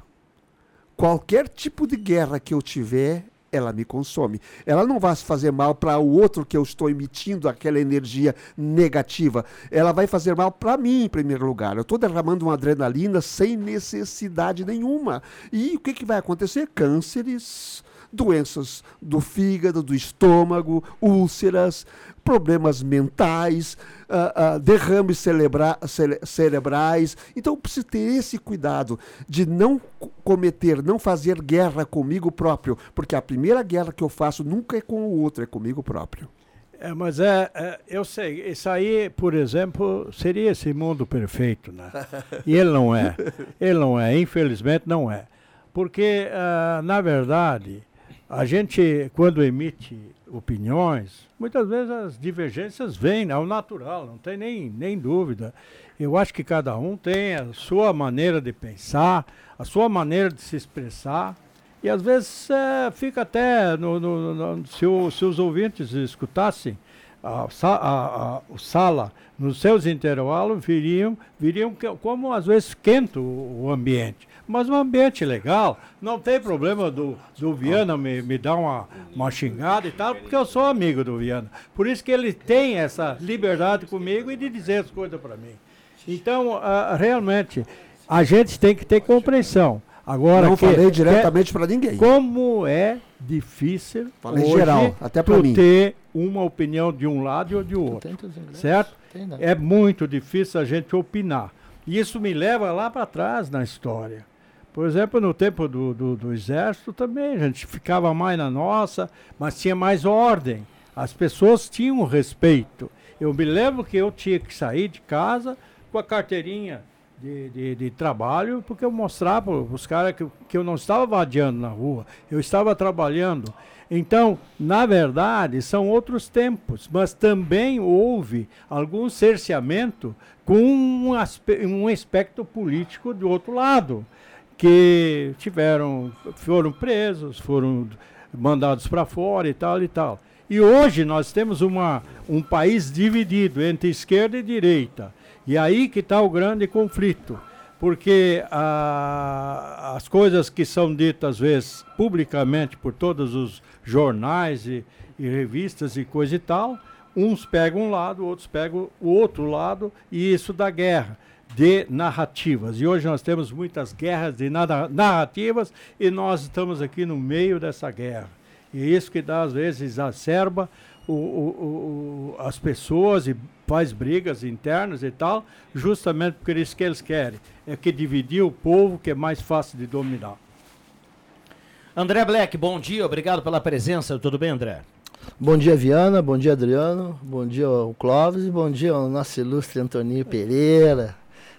Qualquer tipo de guerra que eu tiver, ela me consome. Ela não vai fazer mal para o outro que eu estou emitindo aquela energia negativa. Ela vai fazer mal para mim, em primeiro lugar. Eu estou derramando uma adrenalina sem necessidade nenhuma. E o que, que vai acontecer? Cânceres, doenças do fígado, do estômago, úlceras, problemas mentais, uh, uh, derrames cerebra cere cerebrais. Então, eu preciso ter esse cuidado de não cometer, não fazer guerra comigo próprio, porque a primeira guerra que eu faço nunca é com o outro, é comigo próprio. É, mas é, é, eu sei, isso aí, por exemplo, seria esse mundo perfeito, né? E ele não é. Ele não é, infelizmente não é. Porque, uh, na verdade, a gente, quando emite opiniões, muitas vezes as divergências vêm, é o natural, não tem nem, nem dúvida. Eu acho que cada um tem a sua maneira de pensar, a sua maneira de se expressar, e às vezes é, fica até, no, no, no, se, o, se, os ouvintes escutassem a, a, a, sala nos seus intervalos, viriam, viriam como às vezes quente o, o ambiente mas um ambiente legal. Não tem problema do, do Viana me, me dar uma, uma xingada e tal, porque eu sou amigo do Viana. Por isso que ele tem essa liberdade comigo e de dizer as coisas para mim. Então, uh, realmente, a gente tem que ter compreensão. Agora, não que, falei diretamente para ninguém. Como é difícil falei hoje geral, até para mim ter uma opinião de um lado ou de outro, certo? É muito difícil a gente opinar. E isso me leva lá para trás na história. Por exemplo, no tempo do, do, do, exército também, a gente ficava mais na nossa, mas tinha mais ordem. As pessoas tinham respeito. Eu me lembro que eu tinha que sair de casa com a carteirinha de, de, de trabalho, porque eu mostrava para os caras que, que eu não estava vadiando na rua, eu estava trabalhando. Então, na verdade, são outros tempos, mas também houve algum cerceamento com um, um aspecto político do outro lado que tiveram, foram presos, foram mandados para fora e tal e tal. E hoje nós temos uma, um país dividido entre esquerda e direita. E aí que está o grande conflito. Porque a, as coisas que são ditas, às vezes, publicamente por todos os jornais e, e revistas e coisa e tal, uns pegam um lado, outros pegam o outro lado, e isso dá guerra de narrativas. E hoje nós temos muitas guerras de narrativas e nós estamos aqui no meio dessa guerra. E isso que dá, às vezes, exacerba o, o, o, as pessoas e faz brigas internas e tal, justamente porque é isso que eles querem. É que dividir o povo que é mais fácil de dominar. André Black, bom dia, obrigado pela presença. Tudo bem, André? Bom dia, Viana. Bom dia, Adriano. Bom dia, ao Clóvis. E bom dia ao nosso ilustre Antoninho Pereira.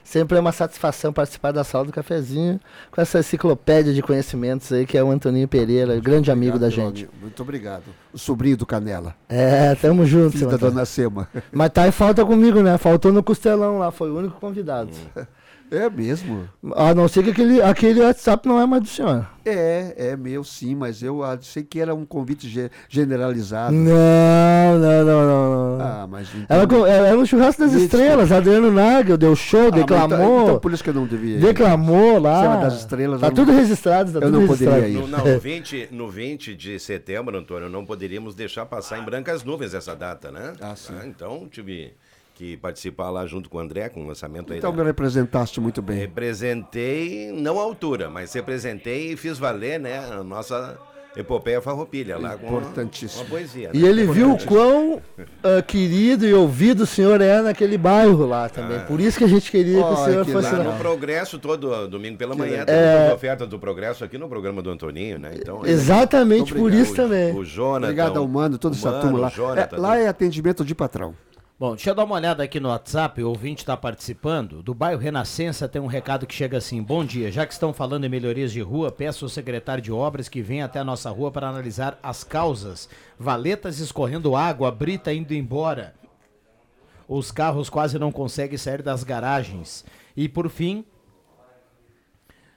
Sempre é uma satisfação participar da sala do cafezinho com essa enciclopédia de conhecimentos aí que é o Antoninho Pereira, Muito grande obrigado, amigo da gente. Amigo. Muito obrigado. O sobrinho do Canela. É, tamo junto. Filho da dona Sema. Mas tá em falta comigo, né? Faltou no costelão lá, foi o único convidado. É mesmo? A não ser que aquele, aquele WhatsApp não é mais do senhor. É, é meu sim, mas eu sei que era um convite ge generalizado. Não, não, não, não. Ah, mas então... Era, era no Churrasco das Estrelas, Adriano Nagel deu show, ah, declamou. Então, então, por isso que eu não devia. Declamou lá. Cima das Estrelas. Tá tudo registrado, tá eu tudo não registrado. poderia ir. No, não, no 20, no 20 de setembro, Antônio, não poderíamos deixar passar em brancas nuvens essa data, né? Ah, sim. Ah, então tive que participar lá junto com o André, com o lançamento aí. Então da... me representaste muito bem. Representei, não à altura, mas representei e fiz valer, né, a nossa epopeia farroupilha lá com uma, uma poesia. E né? ele viu o quão uh, querido e ouvido o senhor é naquele bairro lá também. Ah. Por isso que a gente queria oh, que o senhor que fosse lá. lá. no Progresso, todo domingo pela que manhã, é... tem oferta do Progresso aqui no programa do Antoninho, né? Então, Exatamente, por isso o, também. O Jonathan. Obrigado ao Mano, toda essa turma lá. É, lá é atendimento de patrão. Bom, deixa eu dar uma olhada aqui no WhatsApp, o ouvinte está participando. Do bairro Renascença tem um recado que chega assim: Bom dia, já que estão falando em melhorias de rua, peço ao secretário de obras que venha até a nossa rua para analisar as causas. Valetas escorrendo água, brita indo embora. Os carros quase não conseguem sair das garagens. E por fim,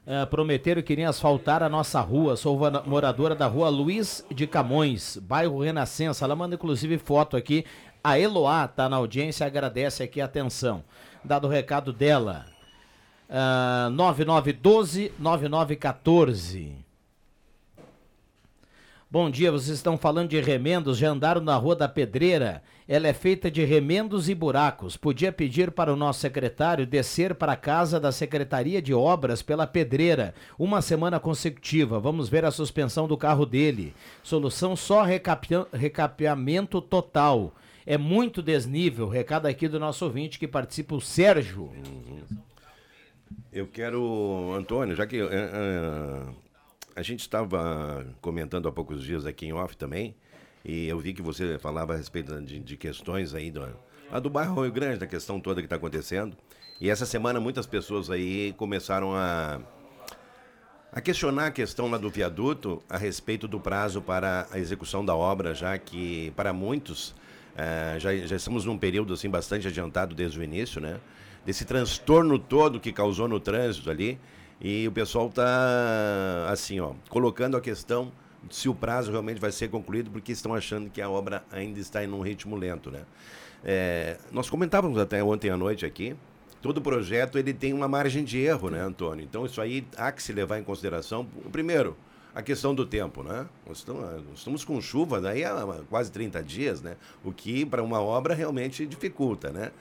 Uh, prometeram que iriam asfaltar a nossa rua. Sou moradora da rua Luiz de Camões, bairro Renascença. Ela manda inclusive foto aqui a Eloá está na audiência, agradece aqui a atenção. Dado o recado dela. Uh, 9912-9914. Bom dia, vocês estão falando de remendos, já andaram na Rua da Pedreira. Ela é feita de remendos e buracos. Podia pedir para o nosso secretário descer para a casa da Secretaria de Obras pela Pedreira, uma semana consecutiva. Vamos ver a suspensão do carro dele. Solução só recapeamento total é muito desnível. Recado aqui do nosso ouvinte que participa, o Sérgio. Uhum. Eu quero, Antônio, já que uh, uh, a gente estava comentando há poucos dias aqui em off também, e eu vi que você falava a respeito de, de questões aí do, a do bairro Rio Grande, da questão toda que está acontecendo. E essa semana muitas pessoas aí começaram a, a questionar a questão lá do viaduto a respeito do prazo para a execução da obra, já que para muitos é, já, já estamos num período assim bastante adiantado desde o início, né? Desse transtorno todo que causou no trânsito ali. E o pessoal está, assim, ó, colocando a questão se o prazo realmente vai ser concluído, porque estão achando que a obra ainda está em um ritmo lento, né? É, nós comentávamos até ontem à noite aqui, todo projeto ele tem uma margem de erro, né, Antônio? Então isso aí há que se levar em consideração. Primeiro, a questão do tempo, né? Nós estamos, estamos com chuva daí há quase 30 dias, né? O que para uma obra realmente dificulta, né?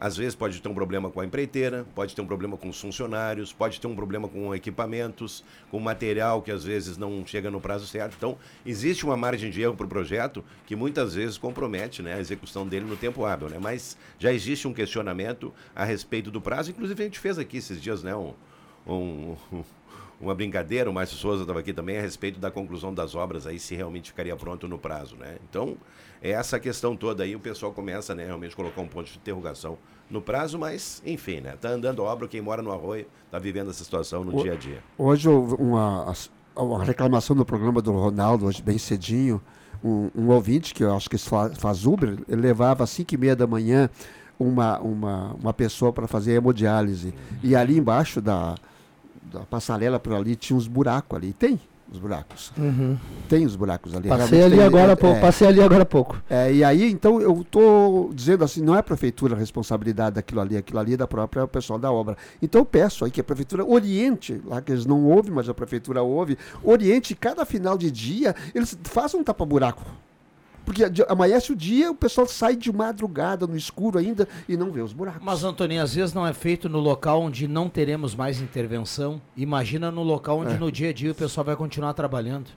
Às vezes pode ter um problema com a empreiteira, pode ter um problema com os funcionários, pode ter um problema com equipamentos, com material que às vezes não chega no prazo certo. Então, existe uma margem de erro para o projeto que muitas vezes compromete né, a execução dele no tempo hábil. Né? Mas já existe um questionamento a respeito do prazo. Inclusive, a gente fez aqui esses dias né, um, um, uma brincadeira, o Márcio Souza estava aqui também a respeito da conclusão das obras aí, se realmente ficaria pronto no prazo, né? Então, é essa questão toda aí, o pessoal começa, né, realmente colocar um ponto de interrogação no prazo, mas, enfim, né? Tá andando obra, quem mora no arroio está vivendo essa situação no o, dia a dia. Hoje houve uma, uma reclamação no programa do Ronaldo, hoje bem cedinho, um, um ouvinte, que eu acho que faz, faz Uber, ele levava às 5 e meia da manhã uma, uma, uma pessoa para fazer hemodiálise. E ali embaixo da, da passarela por ali tinha uns buracos ali. Tem os buracos. Uhum. Tem os buracos ali. Passei ali, tem, agora, é, é, passei ali agora há pouco. É, e aí, então, eu estou dizendo assim, não é a prefeitura a responsabilidade daquilo ali, aquilo ali é da própria pessoal da obra. Então eu peço aí que a prefeitura oriente, lá que eles não ouvem, mas a prefeitura ouve, oriente cada final de dia, eles façam um tapa-buraco porque amanhece o dia, o pessoal sai de madrugada no escuro ainda e não vê os buracos. Mas, Antônio, às vezes não é feito no local onde não teremos mais intervenção. Imagina no local onde é. no dia a dia o pessoal vai continuar trabalhando.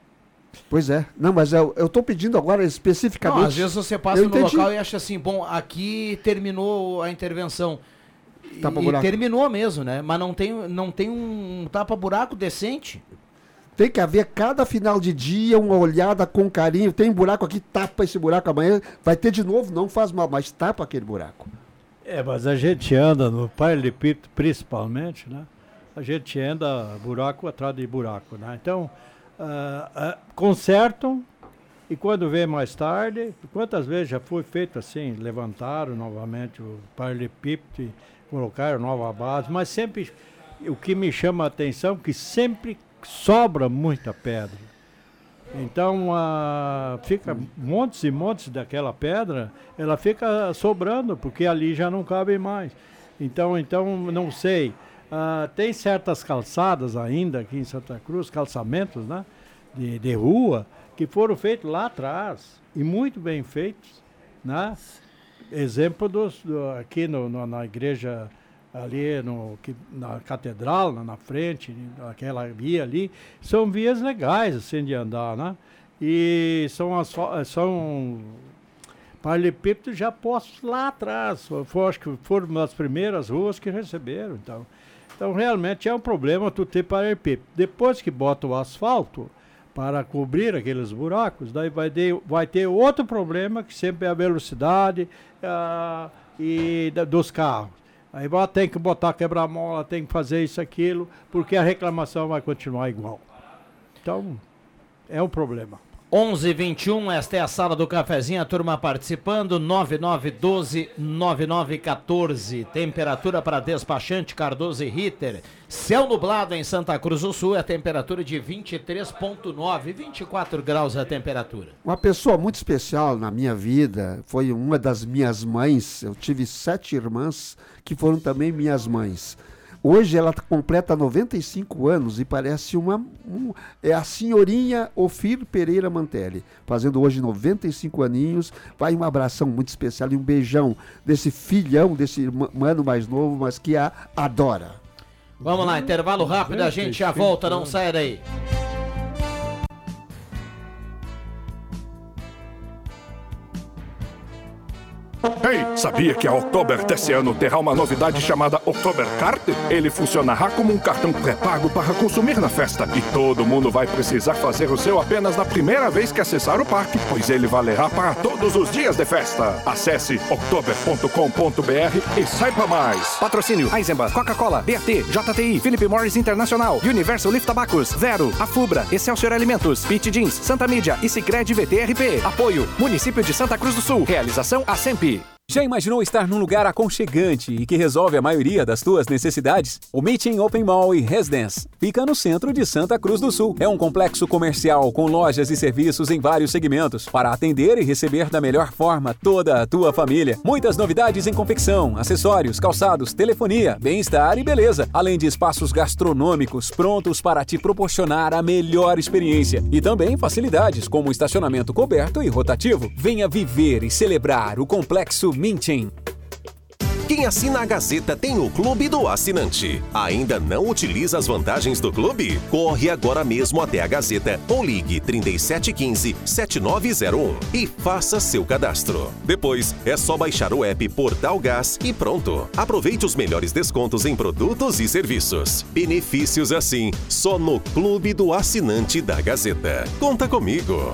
Pois é. Não, mas eu estou pedindo agora especificamente. Não, às vezes você passa no local e acha assim, bom, aqui terminou a intervenção. Tapa e, e terminou mesmo, né? Mas não tem, não tem um tapa-buraco decente. Tem que haver cada final de dia uma olhada com carinho. Tem buraco aqui, tapa esse buraco amanhã. Vai ter de novo, não faz mal, mas tapa aquele buraco. É, mas a gente anda no paralelepípedo principalmente, né? A gente anda buraco atrás de buraco, né? Então, uh, uh, consertam e quando vê mais tarde, quantas vezes já foi feito assim, levantaram novamente o paralelepípedo colocar nova base, mas sempre o que me chama a atenção é que sempre sobra muita pedra. Então uh, fica montes e montes daquela pedra, ela fica sobrando, porque ali já não cabe mais. Então, então não sei. Uh, tem certas calçadas ainda aqui em Santa Cruz, calçamentos né, de, de rua, que foram feitos lá atrás, e muito bem feitos. Né? Exemplo dos, do, aqui no, no, na igreja ali no, que, na catedral, na, frente, aquela via ali, são vias legais assim de andar, né? E são, as, são paralelepípedos já postos lá atrás. Foi, acho que foram das primeiras ruas que receberam. Então, então realmente é um problema tu ter paralelepípedo. Depois que bota o asfalto para cobrir aqueles buracos, daí vai ter, vai ter outro problema que sempre é a velocidade uh, e da, dos carros. Aí tem que botar quebra-mola, tem que fazer isso, aquilo, porque a reclamação vai continuar igual. Então, é um problema. 11:21 esta é a sala do cafezinho, a turma participando, 9912-9914. Temperatura para despachante Cardoso e Ritter. Céu nublado em Santa Cruz do Sul, a temperatura de 23,9, 24 graus a temperatura. Uma pessoa muito especial na minha vida foi uma das minhas mães. Eu tive sete irmãs que foram também minhas mães. Hoje ela completa 95 anos e parece uma. Um, é a senhorinha Ofir Pereira Mantelli, fazendo hoje 95 aninhos. Vai um abração muito especial e um beijão desse filhão, desse mano mais novo, mas que a adora. Vamos lá, intervalo rápido, a gente já volta, não sai daí. Ei, sabia que a Oktober desse ano terá uma novidade chamada Oktober Card? Ele funcionará como um cartão pré-pago para consumir na festa. E todo mundo vai precisar fazer o seu apenas na primeira vez que acessar o parque, pois ele valerá para todos os dias de festa. Acesse oktober.com.br e saiba mais. Patrocínio Eisenbahn, Coca-Cola, BAT, JTI, Philip Morris Internacional, Universal Lift Tabacos, Zero, Afubra, Excelsior Alimentos, Pit Jeans, Santa Mídia e Sicredi VTRP. Apoio, Município de Santa Cruz do Sul. Realização a sempre. Já imaginou estar num lugar aconchegante e que resolve a maioria das tuas necessidades? O Meeting Open Mall e Residence fica no centro de Santa Cruz do Sul. É um complexo comercial com lojas e serviços em vários segmentos para atender e receber da melhor forma toda a tua família. Muitas novidades em confecção, acessórios, calçados, telefonia, bem-estar e beleza, além de espaços gastronômicos prontos para te proporcionar a melhor experiência e também facilidades como estacionamento coberto e rotativo. Venha viver e celebrar o complexo Mintin. Quem assina a Gazeta tem o Clube do Assinante. Ainda não utiliza as vantagens do clube? Corre agora mesmo até a Gazeta ou ligue 3715-7901 e faça seu cadastro. Depois é só baixar o app Portal Gás e pronto. Aproveite os melhores descontos em produtos e serviços. Benefícios assim, só no Clube do Assinante da Gazeta. Conta comigo.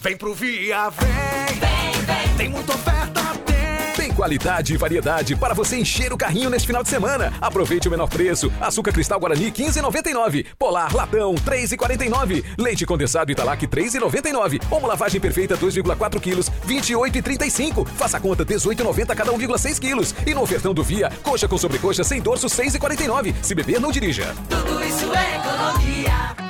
Vem pro Via, vem, vem, vem. Tem muita oferta, tem. Qualidade e variedade para você encher o carrinho neste final de semana. Aproveite o menor preço. Açúcar cristal Guarani 15,99. Polar latão 3,49. Leite condensado Italac 3,99. Omo lavagem perfeita 2,4 quilos 28,35. Faça a conta 18,90 cada 1,6 quilos. E no ofertão do Via, coxa com sobrecoxa sem dorso 6,49. Se beber, não dirija. Tudo isso é economia.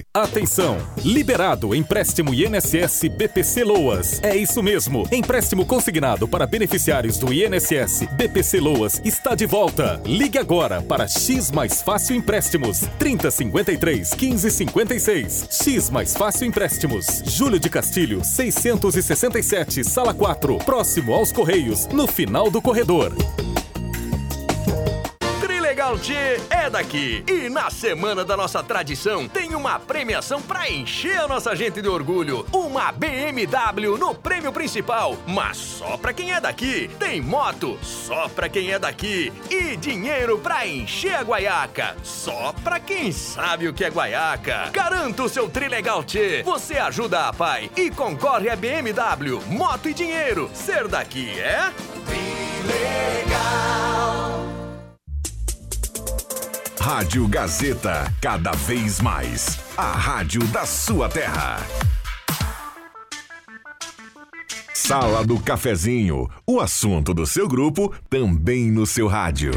Atenção! Liberado empréstimo INSS BPC Loas. É isso mesmo. Empréstimo consignado para beneficiários do INSS BPC Loas está de volta. Ligue agora para X Mais Fácil Empréstimos 3053 1556. X Mais Fácil Empréstimos. Júlio de Castilho 667, sala 4, próximo aos Correios, no final do corredor. T é daqui. E na semana da nossa tradição tem uma premiação pra encher a nossa gente de orgulho. Uma BMW no prêmio principal, mas só pra quem é daqui. Tem moto só pra quem é daqui. E dinheiro pra encher a guaiaca, só pra quem sabe o que é guaiaca. Garanta o seu Trilegal T. Você ajuda a pai e concorre a BMW, moto e dinheiro. Ser daqui é Trilegal. Rádio Gazeta, cada vez mais. A rádio da sua terra. Sala do Cafezinho, o assunto do seu grupo também no seu rádio.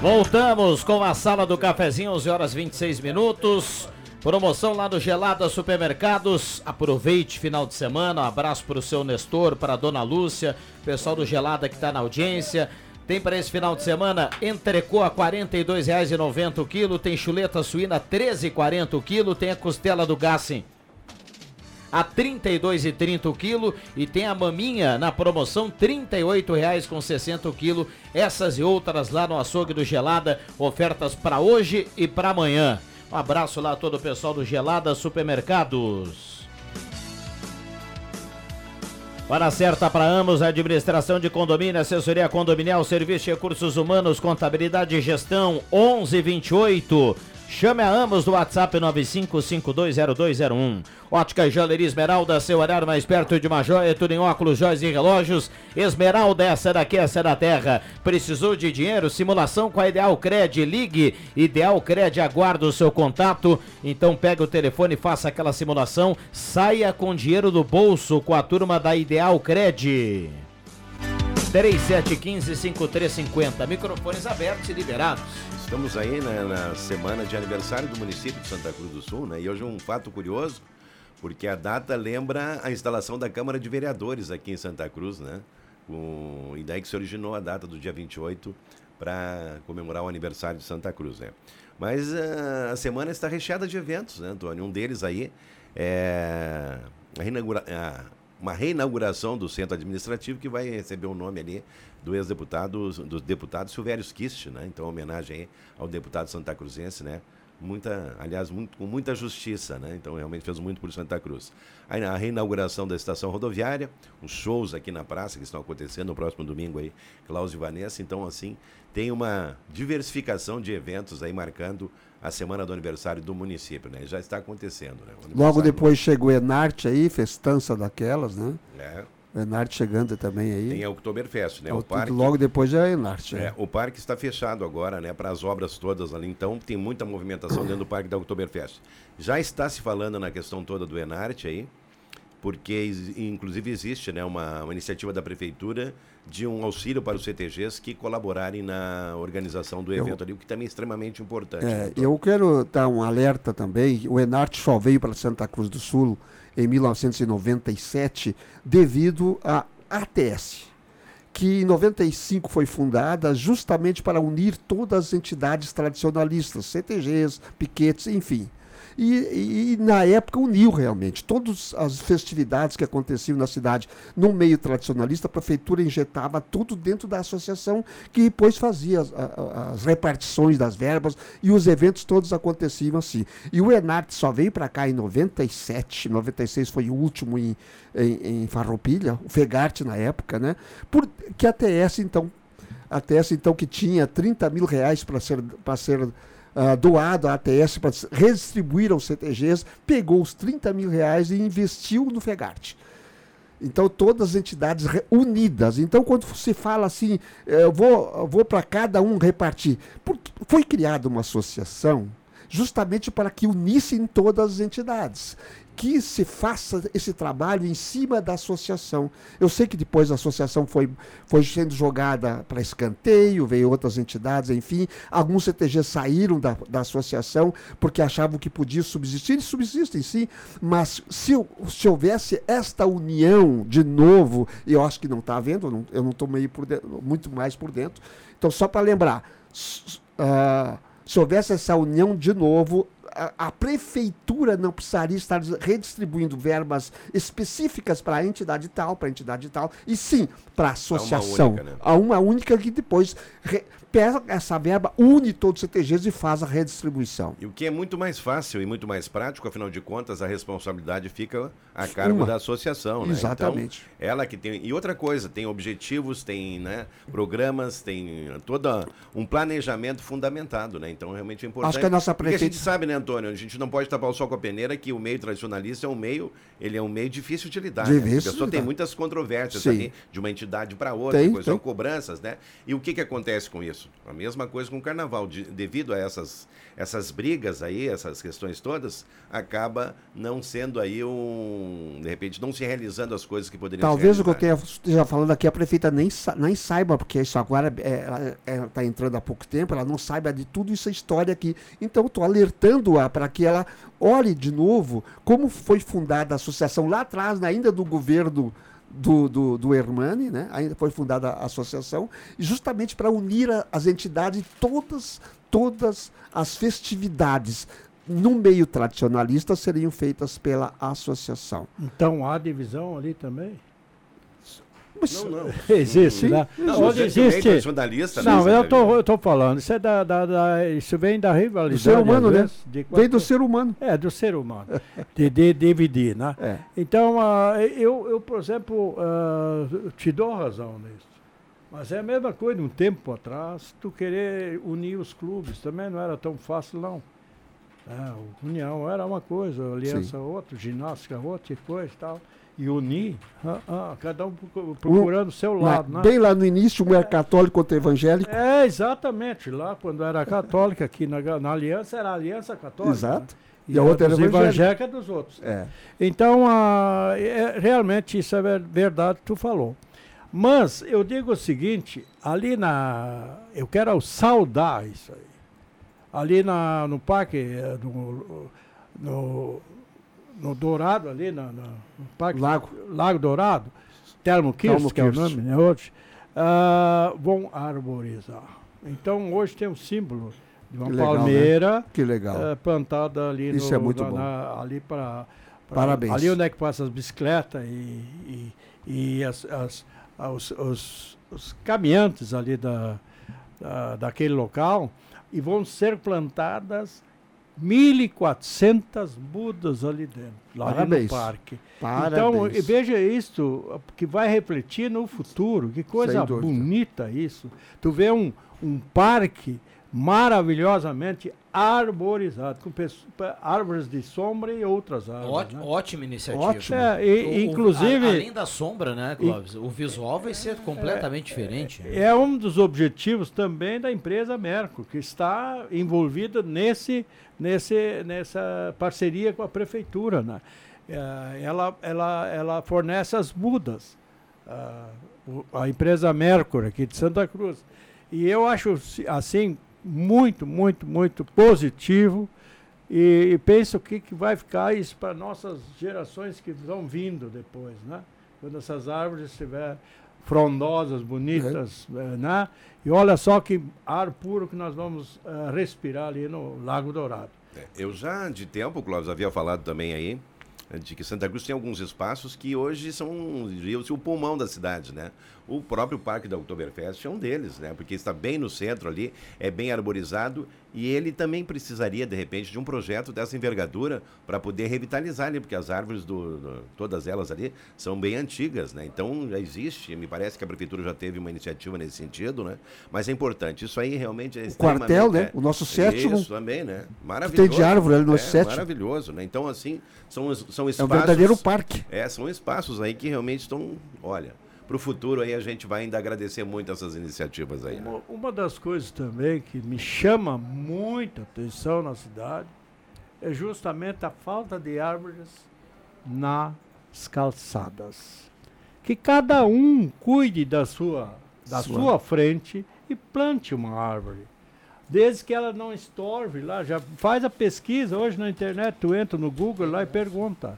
Voltamos com a sala do cafezinho, 11 horas 26 minutos. Promoção lá do Gelada Supermercados. Aproveite final de semana. Um abraço para o seu Nestor, para a dona Lúcia, pessoal do Gelada que está na audiência. Tem para esse final de semana entrecô a R$ 42,90 o quilo, tem chuleta suína R$ 13,40 o quilo, tem a costela do Gassen a R$ 32,30 o quilo e tem a maminha na promoção R$ 38,60 o quilo. Essas e outras lá no açougue do Gelada, ofertas para hoje e para amanhã. Um abraço lá a todo o pessoal do Gelada Supermercados. Para certa para Amos, administração de condomínio, assessoria condominial, serviço de recursos humanos, contabilidade e gestão 1128. Chame a Amos do WhatsApp 95520201. Ótica Joalheria Esmeralda, seu horário mais perto de uma joia, tudo em óculos, joias e relógios. Esmeralda, essa daqui, essa é da terra. Precisou de dinheiro? Simulação com a Ideal Cred. Ligue, Ideal Cred, aguarda o seu contato. Então pega o telefone, faça aquela simulação. Saia com dinheiro do bolso com a turma da Ideal Cred. 3715-5350. Microfones abertos e liberados. Estamos aí né, na semana de aniversário do município de Santa Cruz do Sul, né? E hoje um fato curioso, porque a data lembra a instalação da Câmara de Vereadores aqui em Santa Cruz, né? Com... E daí que se originou a data do dia 28 para comemorar o aniversário de Santa Cruz, né? Mas uh, a semana está recheada de eventos, né, Antônio? Um deles aí é a, reinaugura... uma reinauguração do centro administrativo que vai receber o nome ali do ex-deputado, do deputado Silvério Kist, né? Então, homenagem ao deputado Santa Cruzense, né? Muita, aliás, muito, com muita justiça, né? Então, realmente fez muito por Santa Cruz. Aí, a reinauguração da estação rodoviária, os shows aqui na praça que estão acontecendo no próximo domingo aí, Klaus e Vanessa. Então, assim, tem uma diversificação de eventos aí marcando a semana do aniversário do município, né? Já está acontecendo, né? Logo depois chegou o Enarte aí, festança daquelas, né? É. O Enarte chegando também aí. Tem a Oktoberfest, né? O O parque, Logo depois já é Enarte. é, o parque está fechado agora, né? Para as obras todas ali. Então tem muita movimentação dentro do parque da Oktoberfest. Já está se falando na questão toda do Enarte aí, porque inclusive existe, né? Uma, uma iniciativa da prefeitura de um auxílio para os CTGs que colaborarem na organização do Eu- evento ali, o que também é extremamente importante. É, né? eu quero dar um alerta também. O Enarte só veio para Santa Cruz do Sul em 1997 devido à ATS, que em 95 foi fundada justamente para unir todas as entidades tradicionalistas, CTGs, piquetes, enfim. E, e- na época uniu realmente todas as festividades que aconteciam na cidade no meio tradicionalista, a prefeitura injetava tudo dentro da associação que depois fazia as, as repartições das verbas e os eventos todos aconteciam assim. E o Enart só veio para cá em 97, 96 foi o último em, em, em Farroupilha, o Fegarte na época, né? Porque a TS então a TS então que tinha 30 mil reais para ser, para ser ah, doado à ATS para redistribuir aos CTGs, pegou os 30 mil reais e investiu no Fegarte. Então, todas as entidades unidas. Então, quando se fala assim, eh, eu vou, vou para cada um repartir. Porque foi criada uma associação justamente para que unissem todas as entidades. Que se faça esse trabalho em cima da associação. Eu sei que depois a associação foi, foi sendo jogada para escanteio, veio outras entidades, enfim. Alguns CTGs saíram da, da associação porque achavam que podia subsistir, e subsistem sim, mas se, se houvesse esta união de novo, eu acho que não está havendo, eu não estou muito mais por dentro. Então, só para lembrar, uh, se houvesse essa união de novo, a, a, prefeitura não precisaria estar redistribuindo verbas específicas para a entidade tal, para a entidade tal, e sim para a associação. A uma única, né? a uma única que depois re, pega essa verba, une todos os CTGs e faz a redistribuição. E o que é muito mais fácil e muito mais prático, afinal de contas, a responsabilidade fica a cargo Uma. da associação. Né? Exatamente. Então, ela que tem. E outra coisa, tem objetivos, tem né, programas, tem todo um planejamento fundamentado, né? Então realmente é importante. Acho que a nossa prefeita... Porque a gente sabe, né, Antônio? A gente não pode tapar o sol com a peneira que o meio tradicionalista é um meio, ele é um meio difícil de lidar. Difícil né? A pessoa tem muitas controvérsias ali, de uma entidade para outra, tem, coisa, são cobranças, né? E o que, que acontece com isso? A mesma coisa com o carnaval. De, devido a essas, essas brigas aí, essas questões todas, acaba não sendo aí um. De repente, não se realizando as coisas que poderiam Talvez o que eu tenha, esteja falando aqui, a prefeita nem, nem saiba, porque isso agora é, ela está entrando há pouco tempo, ela não saiba de tudo isso, a história aqui. Então, estou alertando-a para que ela olhe de novo como foi fundada a associação lá atrás, ainda do governo do, do, do Hermani, né? ainda foi fundada a associação, justamente para unir a, as entidades, todas, todas as festividades no meio tradicionalista seriam feitas pela associação. Então há divisão ali também? Não, não. Existe, né? Não, Onde existe. Jornalista, não, né, eu tô, eu tô falando. Isso, é da, da, da, isso vem da rivalidade. Do ser humano, né? vem do ser humano. É, do ser humano. de, de dividir, né? É. Então, uh, eu, eu, por exemplo, uh, te dou razão nisso. Mas é a mesma coisa, um tempo atrás, tu querer unir os clubes também não era tão fácil, não. É, União era uma coisa, Aliança Sim. outra, ginástica outra coisa e tal e unir, ah, ah, cada um procurando o seu lado. né? Bem lá no início, um era católico contra evangélico. É, exatamente. Lá, quando era católica, aqui na, na Aliança, era a Aliança Católica. Exato. Né? E, e a outra era evangélica. dos outros. É. Então, ah, é, realmente, isso é verdade que tu falou. Mas, eu digo o seguinte, ali na... Eu quero saudar isso aí. Ali na, no parque, eh, no, no no Dourado, ali na, na, no Parque Lago, Lago Dourado, Termo Kirst, que é o nome, né, hoje, uh, vão arborizar. Então, hoje tem um símbolo de uma que legal, palmeira né? que legal. Uh, plantada ali Isso no, é muito na, bom. Na, ali para Parabéns. Ali onde é que passa as bicicletas e, e, e as, as, os, os, os, caminhantes ali da, da, daquele local e vão ser plantadas 1.400 mudas ali dentro, lá Parabéns. no parque. Parabéns. Então, veja isso, que vai refletir no futuro. Que coisa bonita isso. Tu vê um, um parque maravilhosamente arborizado, com árvores de sombra e outras árvores. Né? Ótima iniciativa. Ótimo. É, e, o, inclusive. A, além da sombra, né, Clóvis? E, o visual vai ser completamente é, diferente. É, é, um dos objetivos também da empresa Merco, que está envolvida nesse, nesse, nessa parceria com a prefeitura. Né? É, ela, ela, ela fornece as mudas. A, a empresa Mercury aqui de Santa Cruz. E eu acho assim muito, muito, muito positivo e, e penso que, que vai ficar isso para nossas gerações que vão vindo depois, né? Quando essas árvores estiverem frondosas, bonitas, é. né? E olha só que ar puro que nós vamos uh, respirar ali no Lago Dourado. É, eu já de tempo, Clóvis, havia falado também aí de que Santa Cruz tem alguns espaços que hoje são o pulmão da cidade, né? O próprio Parque da Oktoberfest é um deles, né? Porque está bem no centro ali, é bem arborizado e ele também precisaria, de repente, de um projeto dessa envergadura para poder revitalizar ali, porque as árvores, do, do, todas elas ali, são bem antigas, né? Então já existe, me parece que a prefeitura já teve uma iniciativa nesse sentido, né? Mas é importante, isso aí realmente é O quartel, né? É, o nosso sétimo. Isso também, né? Maravilhoso. Tem de árvore ali no é, sétimo. Maravilhoso, né? Então, assim, são, são espaços... É um verdadeiro parque. É, são espaços aí que realmente estão, olha para o futuro aí a gente vai ainda agradecer muito essas iniciativas aí. Né? Uma, uma, das coisas também que me chama muita atenção na cidade é justamente a falta de árvores nas calçadas. Que cada um cuide da sua, da Sua. sua frente e plante uma árvore. Desde que ela não estorve lá, já faz a pesquisa hoje na internet, tu entra no Google lá e pergunta.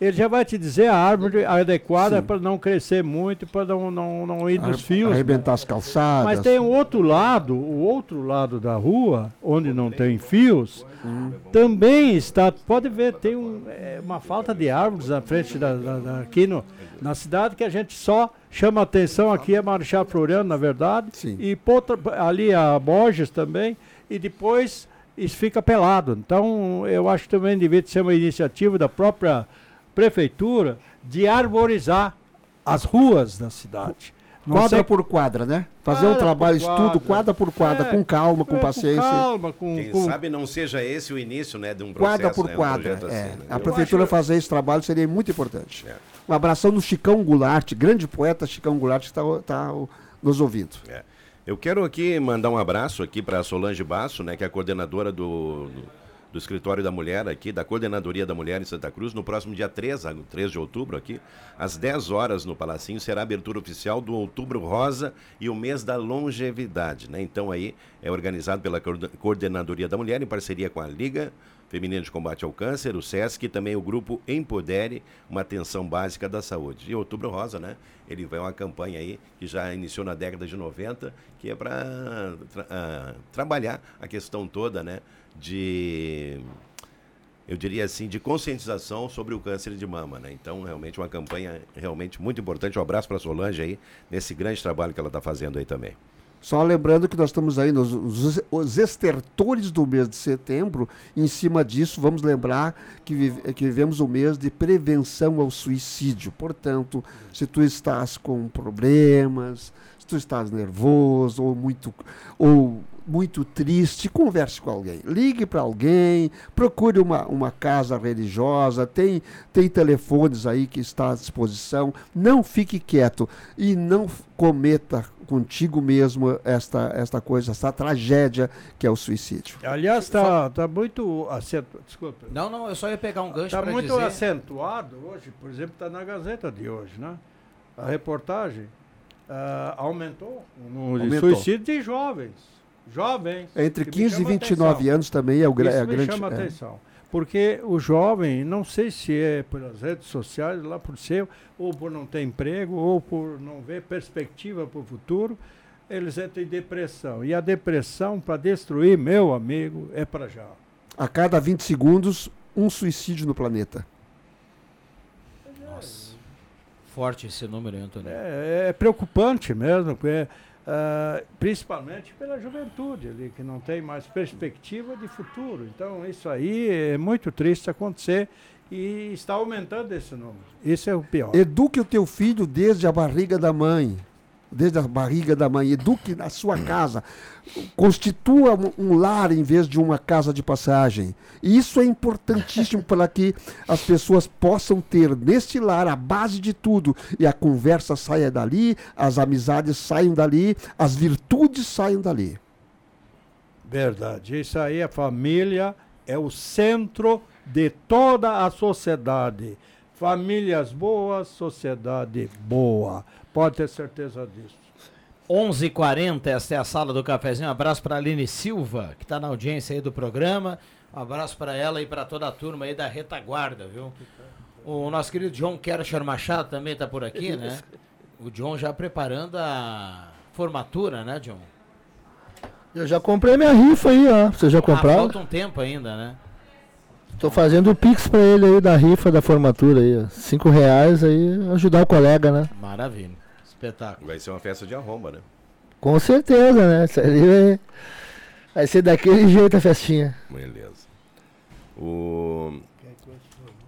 Ele já vai te dizer a árvore adequada para não crescer muito, para não, não, não ir nos fios. Arrebentar as calçadas. Mas tem o outro lado, o outro lado da rua, onde não tem fios, também está, pode ver, tem um, é, uma falta de árvores na frente da, da- da- aqui no, na cidade que a gente só chama atenção aqui é Marechal Floriano, na verdade, e Potra- ali a Borges também, e depois isso fica pelado. Então eu acho que também devia ser uma iniciativa da própria prefeitura de arborizar as ruas da cidade. Não Quadra sei- por quadra, né? Fazer um Quadra trabalho, por estudo, quadra. por quadra, É, com calma, com é, com paciência. calma, com, Quem com- sabe não seja esse o início né, de um processo. Quadra por né, um quadra. projeto é. assim, né? A Eu prefeitura acho- fazer esse trabalho seria muito importante. Um abração no Chicão Goulart, grande poeta Chicão Goulart, que está tá, ó, nos ouvindo. É. Eu quero aqui mandar um abraço aqui para Solange Basso, né, que é a coordenadora do, do, do Escritório da Mulher aqui, da Coordenadoria da Mulher em Santa Cruz, no próximo dia 3, a- 3 de outubro aqui, às 10 horas no Palacinho, será a abertura oficial do Outubro Rosa e o mês da longevidade, né? Então aí é organizado pela Coorden- Coordenadoria da Mulher em parceria com a Liga Feminina de Combate ao Câncer, o SESC e também o grupo Empodere, uma atenção básica da saúde. E Outubro Rosa, né? Ele vai uma campanha aí que já iniciou na década de 90, que é para trabalhar a questão toda, né? De eu diria assim, de conscientização sobre o câncer de mama, né? Então, realmente uma campanha realmente muito importante. Um abraço para a Solange aí, nesse grande trabalho que ela está fazendo aí também. Só lembrando que nós estamos aí nos os, os estertores do mês de setembro. Em cima disso, vamos lembrar que, vive- que vivemos o mês de prevenção ao suicídio. Portanto, se tu estás com problemas, se tu estás nervoso ou muito, ou muito triste, converse com alguém. Ligue para alguém, procure uma, uma casa religiosa, tem, tem telefones aí que está à disposição. Não fique quieto e não cometa contigo mesmo esta, esta coisa, esta tragédia que é o suicídio. Aliás, está tá muito acentuado. Desculpa. Não, não, eu só ia pegar um gancho Está muito dizer. acentuado hoje, por exemplo, está na Gazeta de hoje, né? A reportagem ah, aumentou o número de suicídio de jovens. Jovens. Entre que me 15 e chama 29 atenção. anos também é o gra- Isso é a me grande. chama é. atenção. Porque o jovem, não sei se é pelas redes sociais, lá por ser, ou por não ter emprego, ou por não ver perspectiva para o futuro, eles entram em depressão. E a depressão, para destruir, meu amigo, é para já. A cada 20 segundos, um suicídio no planeta. Nossa. Forte esse número, Antônio. É, é preocupante mesmo, porque, ah, principalmente pela juventude ali, que não tem mais perspectiva de futuro. Então, isso aí é muito triste acontecer e está aumentando esse número. Isso é o pior. Eduque o teu filho desde a barriga da mãe. Desde a barriga da mãe. Eduque na sua casa. Constitua um- lar em vez de uma casa de passagem. E isso é importantíssimo para que as pessoas possam ter neste lar a base de tudo. E a conversa saia dali, as amizades saiam dali, as virtudes saiam dali. Verdade. Isso aí, a família é o centro de toda a sociedade. Famílias boas, sociedade boa. Pode ter certeza disso. 11h40, esta é a sala do cafezinho. Um abraço para Aline Silva, que está na audiência aí do programa. Um abraço para ela e para toda a turma aí da retaguarda, viu? O nosso querido John Kercher Machado também está por aqui, né? O John já preparando a formatura, né, John? Eu já comprei minha rifa aí, ó. Você já Ah, compraram? falta um tempo ainda, né? Tô fazendo o pix pra ele aí da rifa da formatura aí, ó. Cinco reais aí, ajudar o colega, né? Maravilha. Espetáculo. Vai ser uma festa de arromba, né? Com certeza, né? Isso aí vai, vai ser daquele jeito a festinha. Beleza. O...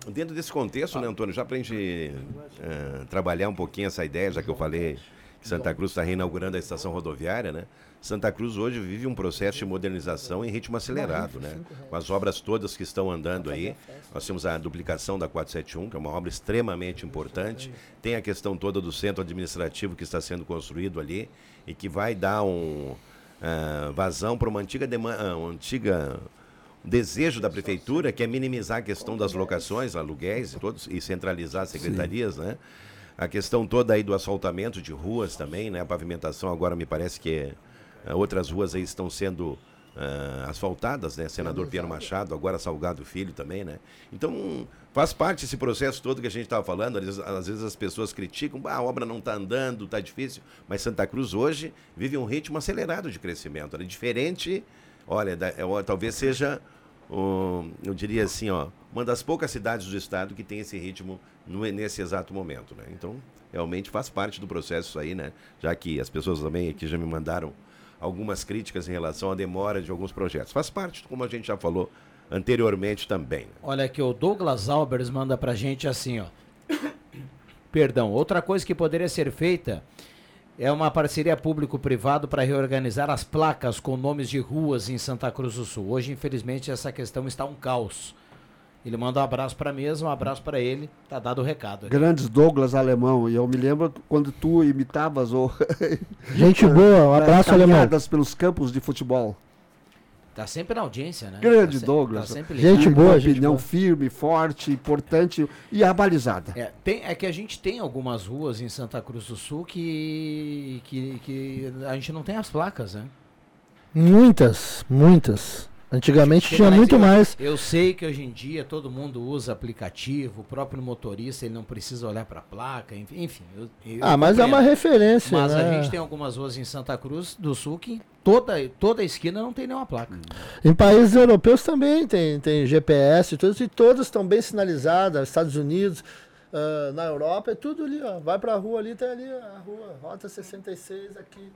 Dentro desse contexto, né, Antônio, já para a gente eh, trabalhar um pouquinho essa ideia, já que eu falei Santa Cruz está reinaugurando a estação rodoviária, né? Santa Cruz hoje vive um processo de modernização em ritmo acelerado, né? Com as obras todas que estão andando aí. Nós temos a duplicação da 471, que é uma obra extremamente importante. Tem a questão toda do centro administrativo que está sendo construído ali e que vai dar um ah, vazão para uma antiga demanda, uma antiga desejo da prefeitura, que é minimizar a questão das locações, aluguéis e todos, e centralizar as secretarias, Sim. né? A questão toda aí do asfaltamento de ruas também, né? A pavimentação agora me parece que é, outras ruas aí estão sendo uh, asfaltadas, né? Senador Piero Machado, agora Salgado Filho também, né? Então, faz parte esse processo todo que a gente estava falando. Às vezes, às vezes, as pessoas criticam, ah, a obra não está andando, está difícil. Mas Santa Cruz hoje vive um ritmo acelerado de crescimento. É diferente, olha, da, é, talvez seja, um, eu diria assim, ó, uma das poucas cidades do estado que tem esse ritmo no, nesse exato momento, né? Então, realmente faz parte do processo aí, né? Já que as pessoas também aqui já me mandaram algumas críticas em relação à demora de alguns projetos. Faz parte, como a gente já falou anteriormente também. Olha aqui, o Douglas Albers manda pra gente assim, ó. Perdão, outra coisa que poderia ser feita é uma parceria público-privado para reorganizar as placas com nomes de ruas em Santa Cruz do Sul. Hoje, infelizmente, essa questão está um caos. Ele manda um abraço para a mesa, um abraço para ele. Tá dado o recado. Aqui. Grandes Douglas alemão. E eu me lembro quando tu imitavas o. Gente boa, um abraço alemão. pelos campos de futebol. Tá sempre na audiência, né? Grande tá Douglas. Tá sempre gente boa, gente opinião boa. firme, forte, importante e abalizada. É, tem, é que a gente tem algumas ruas em Santa Cruz do Sul que, que, que a gente não tem as placas, né? Muitas, muitas. Antigamente tinha muito eu, mais. Eu sei que hoje em dia todo mundo usa aplicativo, o próprio motorista ele não precisa olhar para a placa, enfim. Eu, eu ah, mas é uma referência. Mas né? a gente tem algumas ruas em Santa Cruz do Sul que toda, toda a esquina não tem nenhuma placa. Em países europeus também tem, tem GPS e todos, e todas estão bem sinalizadas, Estados Unidos. Uh, na Europa é tudo ali, ó. Vai pra rua ali, tem ali a rua, Rota 66 aqui.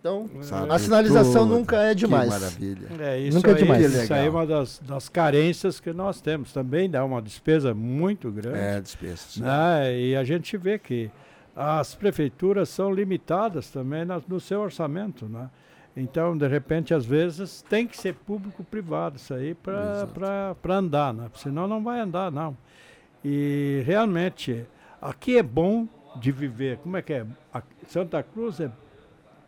Então, Sabe a sinalização tudo. nunca é demais. Que maravilha. É, isso nunca é aí, é demais. Isso aí é uma das, das carências que nós temos. Também dá uma despesa muito grande. É, despesa. Né? E a gente vê que as prefeituras são limitadas também no seu orçamento, né? Então, de repente, às vezes, tem que ser público-privado isso aí para andar, né? Senão não vai andar, não. E realmente, aqui é bom de viver. Como é que é? A Santa Cruz é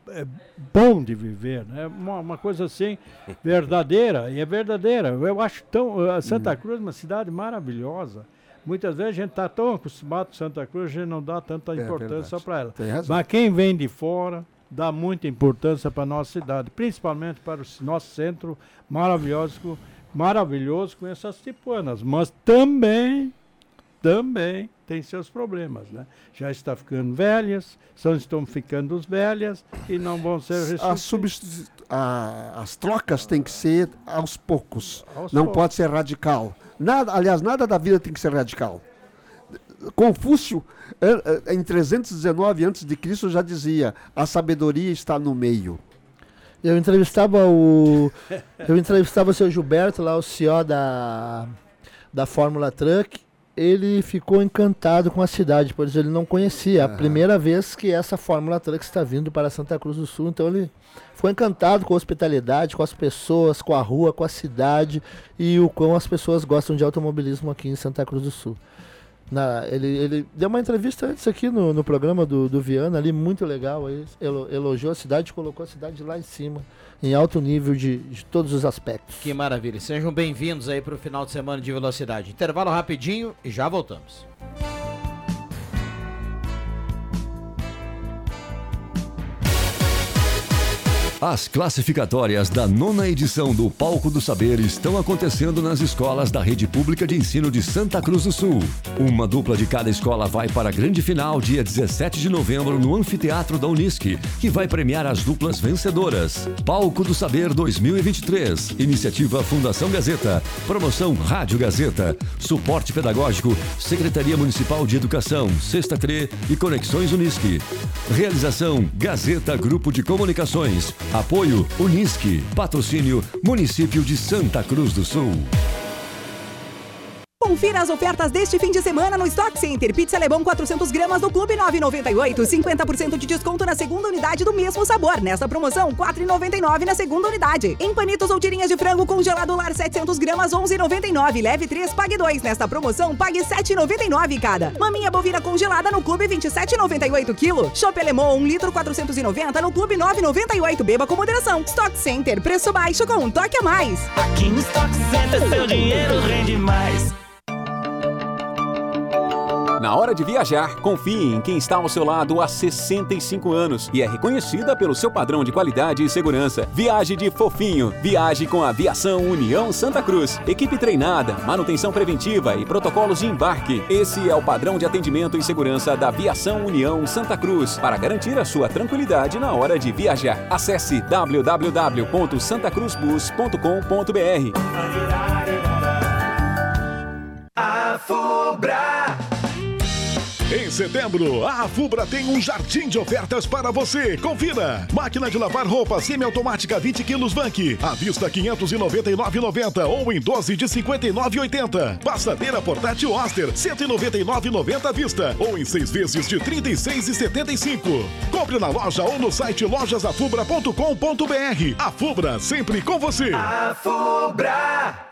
é bom de viver, né? Uma, uma, coisa assim verdadeira e é verdadeira. Eu acho tão Santa uhum. Cruz é uma cidade maravilhosa. Muitas vezes a gente está tão acostumado com Santa Cruz, a gente não dá tanta é importância para ela. Mas quem vem de fora dá muita importância para a nossa cidade, principalmente para o nosso centro maravilhoso, maravilhoso com essas tipuanas, mas também também tem seus problemas, né? Já está ficando velhas, só estão ficando velhas e não vão ser restituídas. as trocas têm que ser aos poucos, aos não poucos. pode ser radical. Nada, aliás, nada da vida tem que ser radical. Confúcio, em 319 a.C., já dizia: a sabedoria está no meio. Eu entrevistava o. Eu entrevistava o seu Gilberto, lá, o CEO da, da Fórmula Truck, ele ficou encantado com a cidade, pois ele não conhecia. É a primeira vez que essa Fórmula Truck está vindo para Santa Cruz do Sul, então ele foi encantado com a hospitalidade, com as pessoas, com a rua, com a cidade e o quão as pessoas gostam de automobilismo aqui em Santa Cruz do Sul. Na, ele, ele deu uma entrevista antes aqui no, no programa do, do Viana, ali, muito legal. Aí, elogiou a cidade, colocou a cidade lá em cima, em alto nível de, de todos os aspectos. Que maravilha. Sejam bem-vindos aí para o final de semana de velocidade. Intervalo rapidinho e já voltamos. As classificatórias da nona edição do Palco do Saber estão acontecendo nas escolas da Rede Pública de Ensino de Santa Cruz do Sul. Uma dupla de cada escola vai para a grande final dia 17 de novembro no Anfiteatro da Unisc, que vai premiar as duplas vencedoras. Palco do Saber 2023. Iniciativa Fundação Gazeta. Promoção Rádio Gazeta. Suporte pedagógico Secretaria Municipal de Educação, Sexta CRE e Conexões Unisc. Realização Gazeta Grupo de Comunicações. Apoio Unisque. Patrocínio Município de Santa Cruz do Sul. Confira as ofertas deste fim de semana no Stock Center. Pizza Lebon 400 gramas do Clube 9,98. 50% de desconto na segunda unidade do mesmo sabor. Nesta promoção, 4,99 na segunda unidade. Em panitos ou tirinhas de frango congelado lar 700 gramas, 11,99. Leve 3, pague 2. Nesta promoção, pague 7,99 cada. Maminha bovina congelada no Clube 27,98 kg. Chopp Alemão 1 litro 490 no Clube 9,98. Beba com moderação. Stock Center, preço baixo com um toque a mais. Aqui no Stock Center, seu dinheiro rende mais. Na hora de viajar, confie em quem está ao seu lado há 65 anos e é reconhecida pelo seu padrão de qualidade e segurança. Viaje de fofinho. Viaje com a Aviação União Santa Cruz. Equipe treinada, manutenção preventiva e protocolos de embarque. Esse é o padrão de atendimento e segurança da Aviação União Santa Cruz para garantir a sua tranquilidade na hora de viajar. Acesse www.santacruzbus.com.br. A Fubra. Em setembro, a Fubra tem um jardim de ofertas para você. Confira! Máquina de lavar roupa semiautomática 20 quilos Vank, à vista 599,90 ou em 12 de 59,80. Passadeira portátil Oster 199,90 à vista ou em 6 vezes de 36,75. Compre na loja ou no site lojasafubra.com.br. A Fubra sempre com você. A Fubra.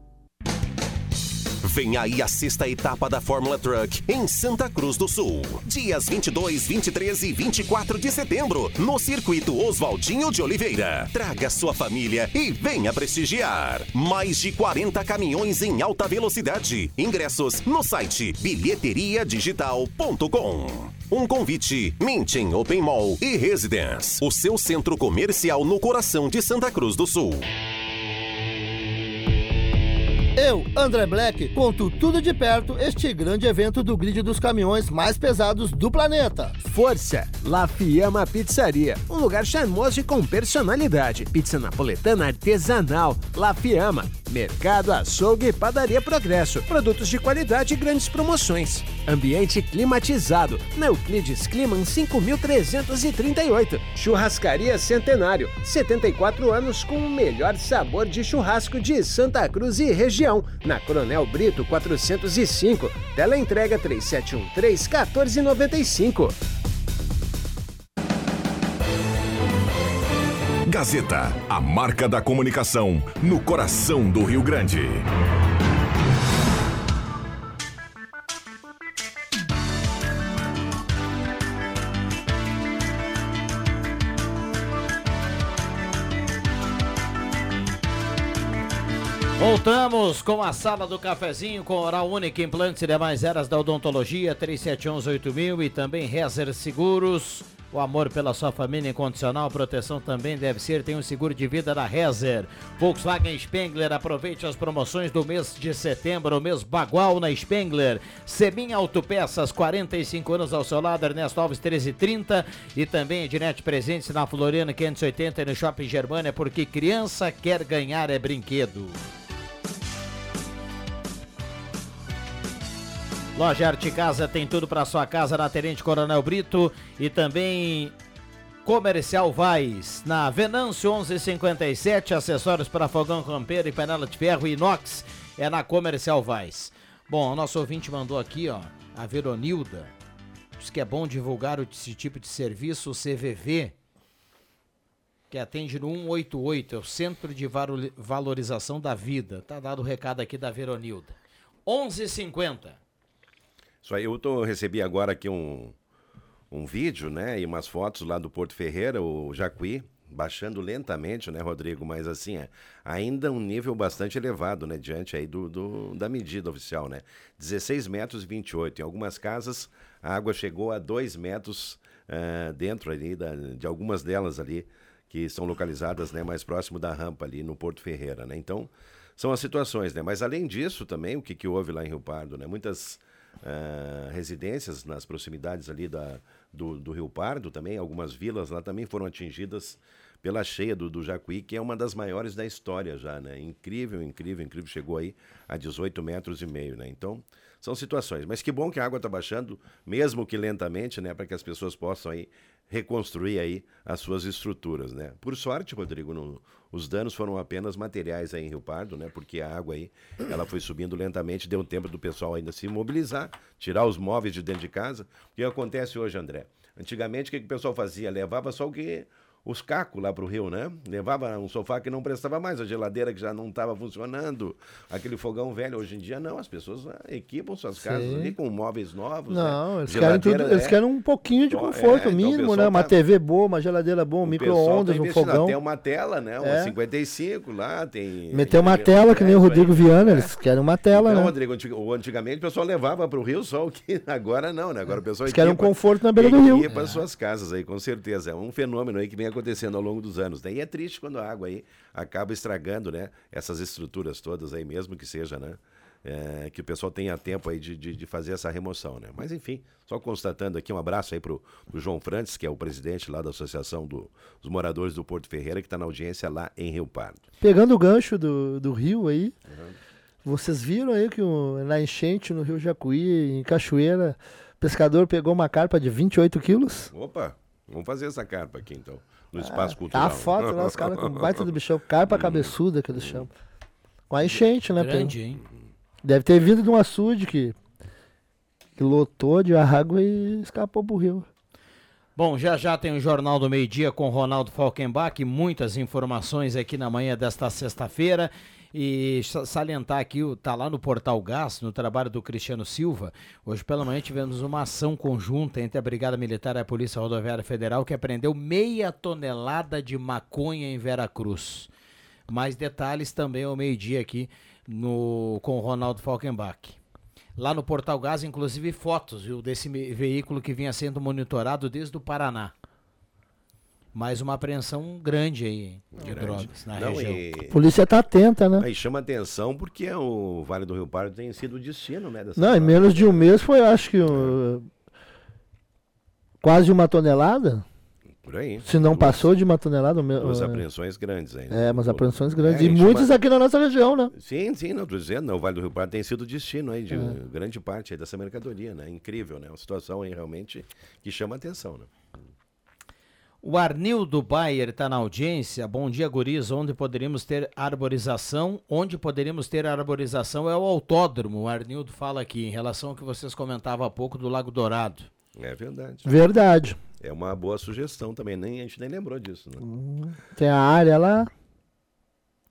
Vem aí a sexta etapa da Fórmula Truck em Santa Cruz do Sul. Dias 22, 23 e 24 de setembro, no circuito Oswaldinho de Oliveira. Traga sua família e venha prestigiar. Mais de 40 caminhões em alta velocidade. Ingressos no site bilheteriadigital.com. Um convite, Mintin Open Mall e Residence, o seu centro comercial no coração de Santa Cruz do Sul. Eu, André Black, conto tudo de perto este grande evento do grid dos caminhões mais pesados do planeta. Força! La Fiamma Pizzaria, um lugar charmoso e com personalidade. Pizza napoletana artesanal. La Fiamma. Mercado, açougue e padaria Progresso. Produtos de qualidade e grandes promoções. Ambiente climatizado. Na Euclides Climan 5338. Churrascaria Centenário. 74 anos com o melhor sabor de churrasco de Santa Cruz e região. Na Coronel Brito 405. Tela entrega 3713 1495. Gazeta, a marca da comunicação no coração do Rio Grande. Voltamos com a sala do cafezinho com Oral Única, implantes e demais eras da odontologia, 37118000 e também Rezer Seguros. O amor pela sua família incondicional, proteção também deve ser. Tem um seguro de vida da Rezer. Volkswagen Spengler, aproveite as promoções do mês de setembro, o mês bagual na Spengler. Semin Autopeças, 45 anos ao seu lado, Ernesto Alves 1330. E também Ednet Presentes na Floriana 580 e no Shopping Germânia, porque criança quer ganhar é brinquedo. Loja Arte Casa tem tudo para sua casa na Tenente Coronel Brito e também Comercial Vaz, na Venâncio 1157, acessórios para fogão campeiro e panela de ferro inox, é na Comercial Vaz. Bom, o nosso ouvinte mandou aqui, ó, a Veronilda, diz que é bom divulgar esse tipo de serviço, o CVV, que atende no 188, é o Centro de Valorização da Vida. Tá dado o recado aqui da Veronilda. 11:50. Isso aí, eu tô, recebi agora aqui um, um vídeo, né, e umas fotos lá do Porto Ferreira, o Jacuí, baixando lentamente, né, Rodrigo? Mas assim, é ainda um nível bastante elevado, né, diante aí do, do, da medida oficial, né? 16 metros e 28. Em algumas casas, a água chegou a 2 metros uh, dentro ali, da, de algumas delas ali, que estão localizadas, né, mais próximo da rampa ali no Porto Ferreira, né? Então, são as situações, né? Mas além disso também, o que, que houve lá em Rio Pardo, né? Muitas uh, residências nas proximidades ali da, do, do Rio Pardo também, algumas vilas lá também foram atingidas pela cheia do, do Jacuí, que é uma das maiores da história já, né? Incrível, incrível, incrível. Chegou aí a 18 metros e meio, né? Então, são situações. Mas que bom que a água está baixando, mesmo que lentamente, né? Para que as pessoas possam aí reconstruir aí as suas estruturas, né? Por sorte, Rodrigo, os danos foram apenas materiais aí em Rio Pardo, né? Porque a água aí, ela foi subindo lentamente, deu tempo do pessoal ainda se mobilizar, tirar os móveis de dentro de casa. O que acontece hoje, André? Antigamente, o que, que o pessoal fazia? Levava só o que os cacos lá pro Rio, né? Levava um sofá que não prestava mais, a geladeira que já não estava funcionando, aquele fogão velho. Hoje em dia, não, as pessoas ah, equipam suas casas Sim. ali com móveis novos. Né? Não, né? eles, querem tudo, é... eles querem um pouquinho de conforto, é, mínimo, então né? Uma tá... TV boa, uma geladeira boa, um micro-ondas, tá um fogão. Tem uma tela, né? Uma é. 55 lá, tem. Meter uma tela, que nem o Rodrigo Viana, eles querem uma tela, então, né? Rodrigo, antigamente o pessoal levava pro Rio só o que agora não, né? Agora o pessoal eles querem um conforto na beira do rio. para suas casas aí, com certeza. É um fenômeno aí que vem acontecendo ao longo do dos anos. Né? E é triste quando a água aí acaba estragando né, essas estruturas todas aí, mesmo que seja, né? É, que o pessoal tenha tempo aí de, de, de, fazer essa remoção, né? Mas enfim, só constatando aqui um abraço aí pro, pro João Frantes, que é o presidente lá da Associação do, dos Moradores do Porto Ferreira, que está na audiência lá em Rio Pardo. Pegando o gancho do, do rio aí, uhum. vocês viram aí que o, na enchente no Rio Jacuí, em Cachoeira, o pescador pegou uma carpa de 28 quilos? Opa, vamos fazer essa carpa aqui então no espaço cultural. Tá a foto lá, os caras com baita do bichão, carpa cabeçuda que eles chamam. Com a enchente, né? Grande, hein? Deve ter vindo de um açude que, que lotou de água e escapou pro rio. Bom, já já tem o Jornal do Meio Dia com Ronaldo Falkenbach, muitas informações aqui na manhã desta sexta-feira. E salientar aqui, tá lá no Portal Gás, no trabalho do Cristiano Silva. Hoje pela manhã tivemos uma ação conjunta entre a Brigada Militar e a Polícia Rodoviária Federal que apreendeu meia tonelada de maconha em Veracruz. Mais detalhes também ao meio-dia aqui no, com o Ronaldo Falkenbach. Lá no Portal Gás, inclusive fotos viu, desse veículo que vinha sendo monitorado desde o Paraná mais uma apreensão grande aí de grande. drogas na Não, região. E... A polícia está atenta, né? Aí chama atenção porque o Vale do Rio Pardo tem sido o destino, né? Não, em menos de um mês foi, acho que, um, quase uma tonelada. Por aí. Se não duas, passou de uma tonelada. Duas apreensões grandes aí. Né? É, mas apreensões grandes. É, e muitas chama... aqui na nossa região, né? Sim, sim, não estou dizendo. Não, o Vale do Rio Pardo tem sido o destino aí de é. grande parte aí dessa mercadoria, né? Incrível, né? Uma situação aí realmente que chama atenção, né? O Arnildo Bayer está na audiência. Bom dia, guris. Onde poderíamos ter arborização? Onde poderíamos ter arborização é o autódromo. O Arnildo fala aqui, em relação ao que vocês comentavam há pouco do Lago Dourado. É verdade. Verdade. É uma boa sugestão também. Nem, a gente nem lembrou disso, né? Hum, tem a área lá.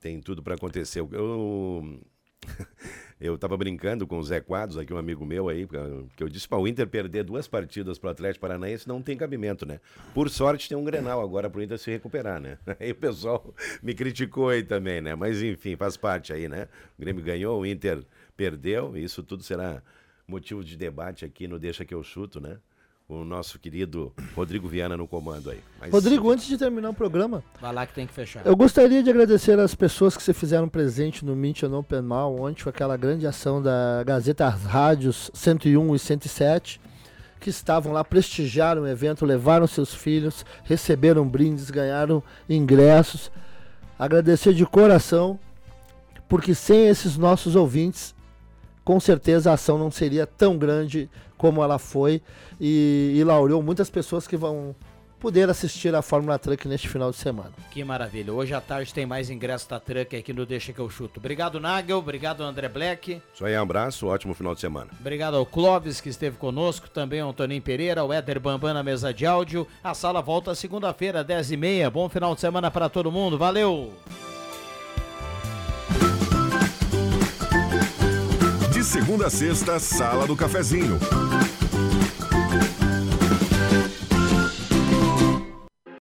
Tem tudo para acontecer. Eu... Eu estava brincando com o Zé Quadros, aqui um amigo meu aí, que eu disse para o Inter perder duas partidas para o Atlético Paranaense não tem cabimento, né? Por sorte tem um Grenal agora para o Inter se recuperar, né? Aí o pessoal me criticou aí também, né? Mas enfim, faz parte aí, né? O Grêmio ganhou, o Inter perdeu, e isso tudo será motivo de debate aqui no Deixa que eu chuto, né? O nosso querido Rodrigo Viana no comando aí. Mas, Rodrigo, antes de terminar o programa, vai lá que tem que fechar. Eu gostaria de agradecer as pessoas que se fizeram presente no Mint no Open Mal ontem com aquela grande ação da Gazeta Rádios 101 e 107 que estavam lá, prestigiaram o evento, levaram seus filhos, receberam brindes, ganharam ingressos. Agradecer de coração, porque sem esses nossos ouvintes, com certeza a ação não seria tão grande como ela foi e, e laureou muitas pessoas que vão poder assistir a Fórmula Truck neste final de semana. Que maravilha. Hoje à tarde tem mais ingresso da Truck aqui no Deixa que eu chuto. Obrigado, Nagel. Obrigado, André Black. Isso aí, um abraço. Ótimo final de semana. Obrigado ao Clóvis, que esteve conosco. Também ao Antoninho Pereira, ao Éder Bambam na mesa de áudio. A sala volta segunda-feira, 10h30. Bom final de semana para todo mundo. Valeu! De segunda a sexta, Sala do Cafezinho.